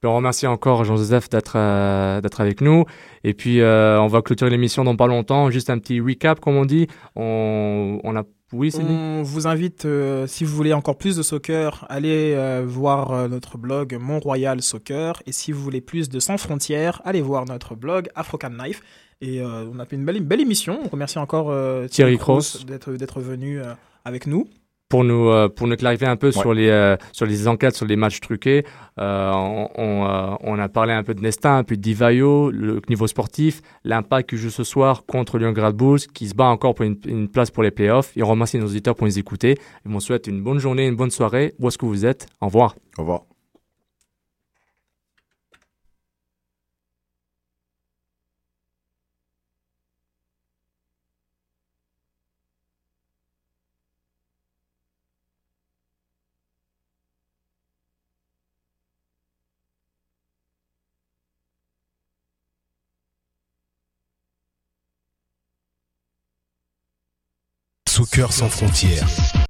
Puis on remercie encore Jean-Joseph d'être euh, d'être avec nous. Et puis, euh, on va clôturer l'émission dans pas longtemps. Juste un petit recap, comme on dit. On, on a... Oui, c'est on vous invite, euh, si vous voulez encore plus de soccer, allez euh, voir euh, notre blog Mont-Royal Soccer. Et si vous voulez plus de Sans Frontières, allez voir notre blog Afrocan Knife. Et euh, on a fait une belle, une belle émission. On remercie encore euh, Thierry Cross Cross. d'être d'être venu euh, avec nous. pour nous euh, pour nous clarifier un peu sur les euh, sur les enquêtes sur les matchs truqués euh, on, on, euh, on a parlé un peu de Nesta un peu de Divayo le niveau sportif l'impact qui joue ce soir contre Lyon Grad Bulls qui se bat encore pour une, une place pour les playoffs et on remercie nos auditeurs pour nous écouter et on souhaite une bonne journée une bonne soirée où est-ce que vous êtes? Au revoir Au revoir. Soccer sans frontières.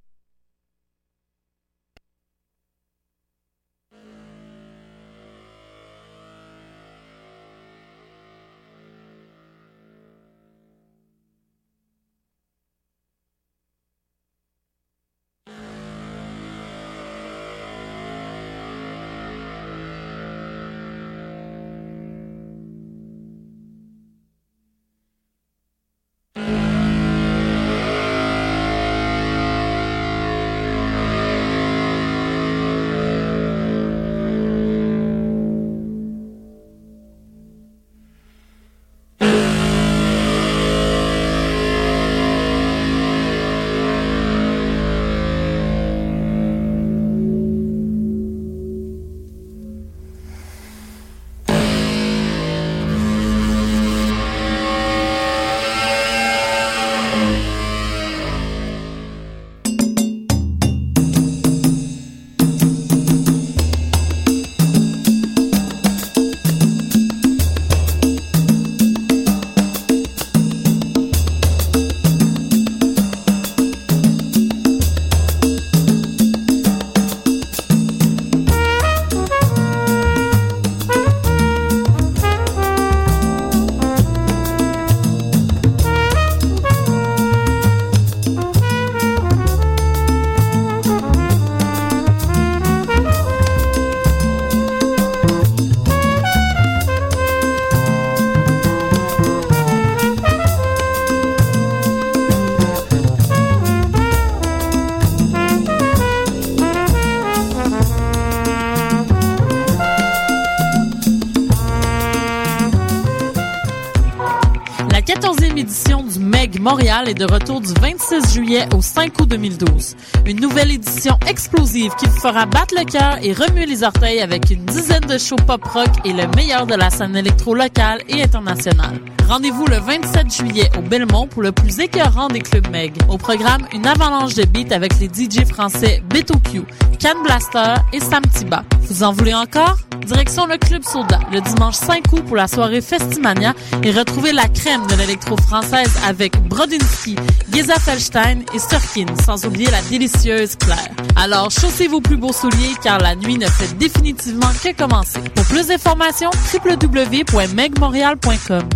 Est de retour du 26 juillet au 5 août 2012. Une nouvelle édition explosive qui vous fera battre le cœur et remuer les orteils avec une dizaine de shows pop-rock et le meilleur de la scène électro locale et internationale. Rendez-vous le 27 juillet au Belmont pour le plus écœurant des clubs Meg. Au programme, une avalanche de beats avec les DJ français Beto Q, Can Blaster et Sam Tiba. Vous en voulez encore? Direction le Club Soda le dimanche 5 août pour la soirée Festimania et retrouvez la crème de l'électro française avec Brodinski, Geza Felstein et Sturkin, sans oublier la délicieuse Claire. Alors chaussez vos plus beaux souliers car la nuit ne fait définitivement que commencer. Pour plus d'informations, www.megmontreal.com.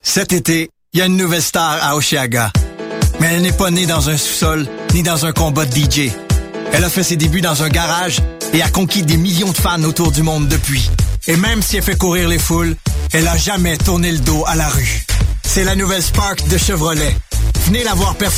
Cet été, il y a une nouvelle star à Oshiaga. Mais elle n'est pas née dans un sous-sol ni dans un combat de DJ. Elle a fait ses débuts dans un garage et a conquis des millions de fans autour du monde depuis. Et même si elle fait courir les foules, elle a jamais tourné le dos à la rue. C'est la nouvelle Spark de Chevrolet. Venez la voir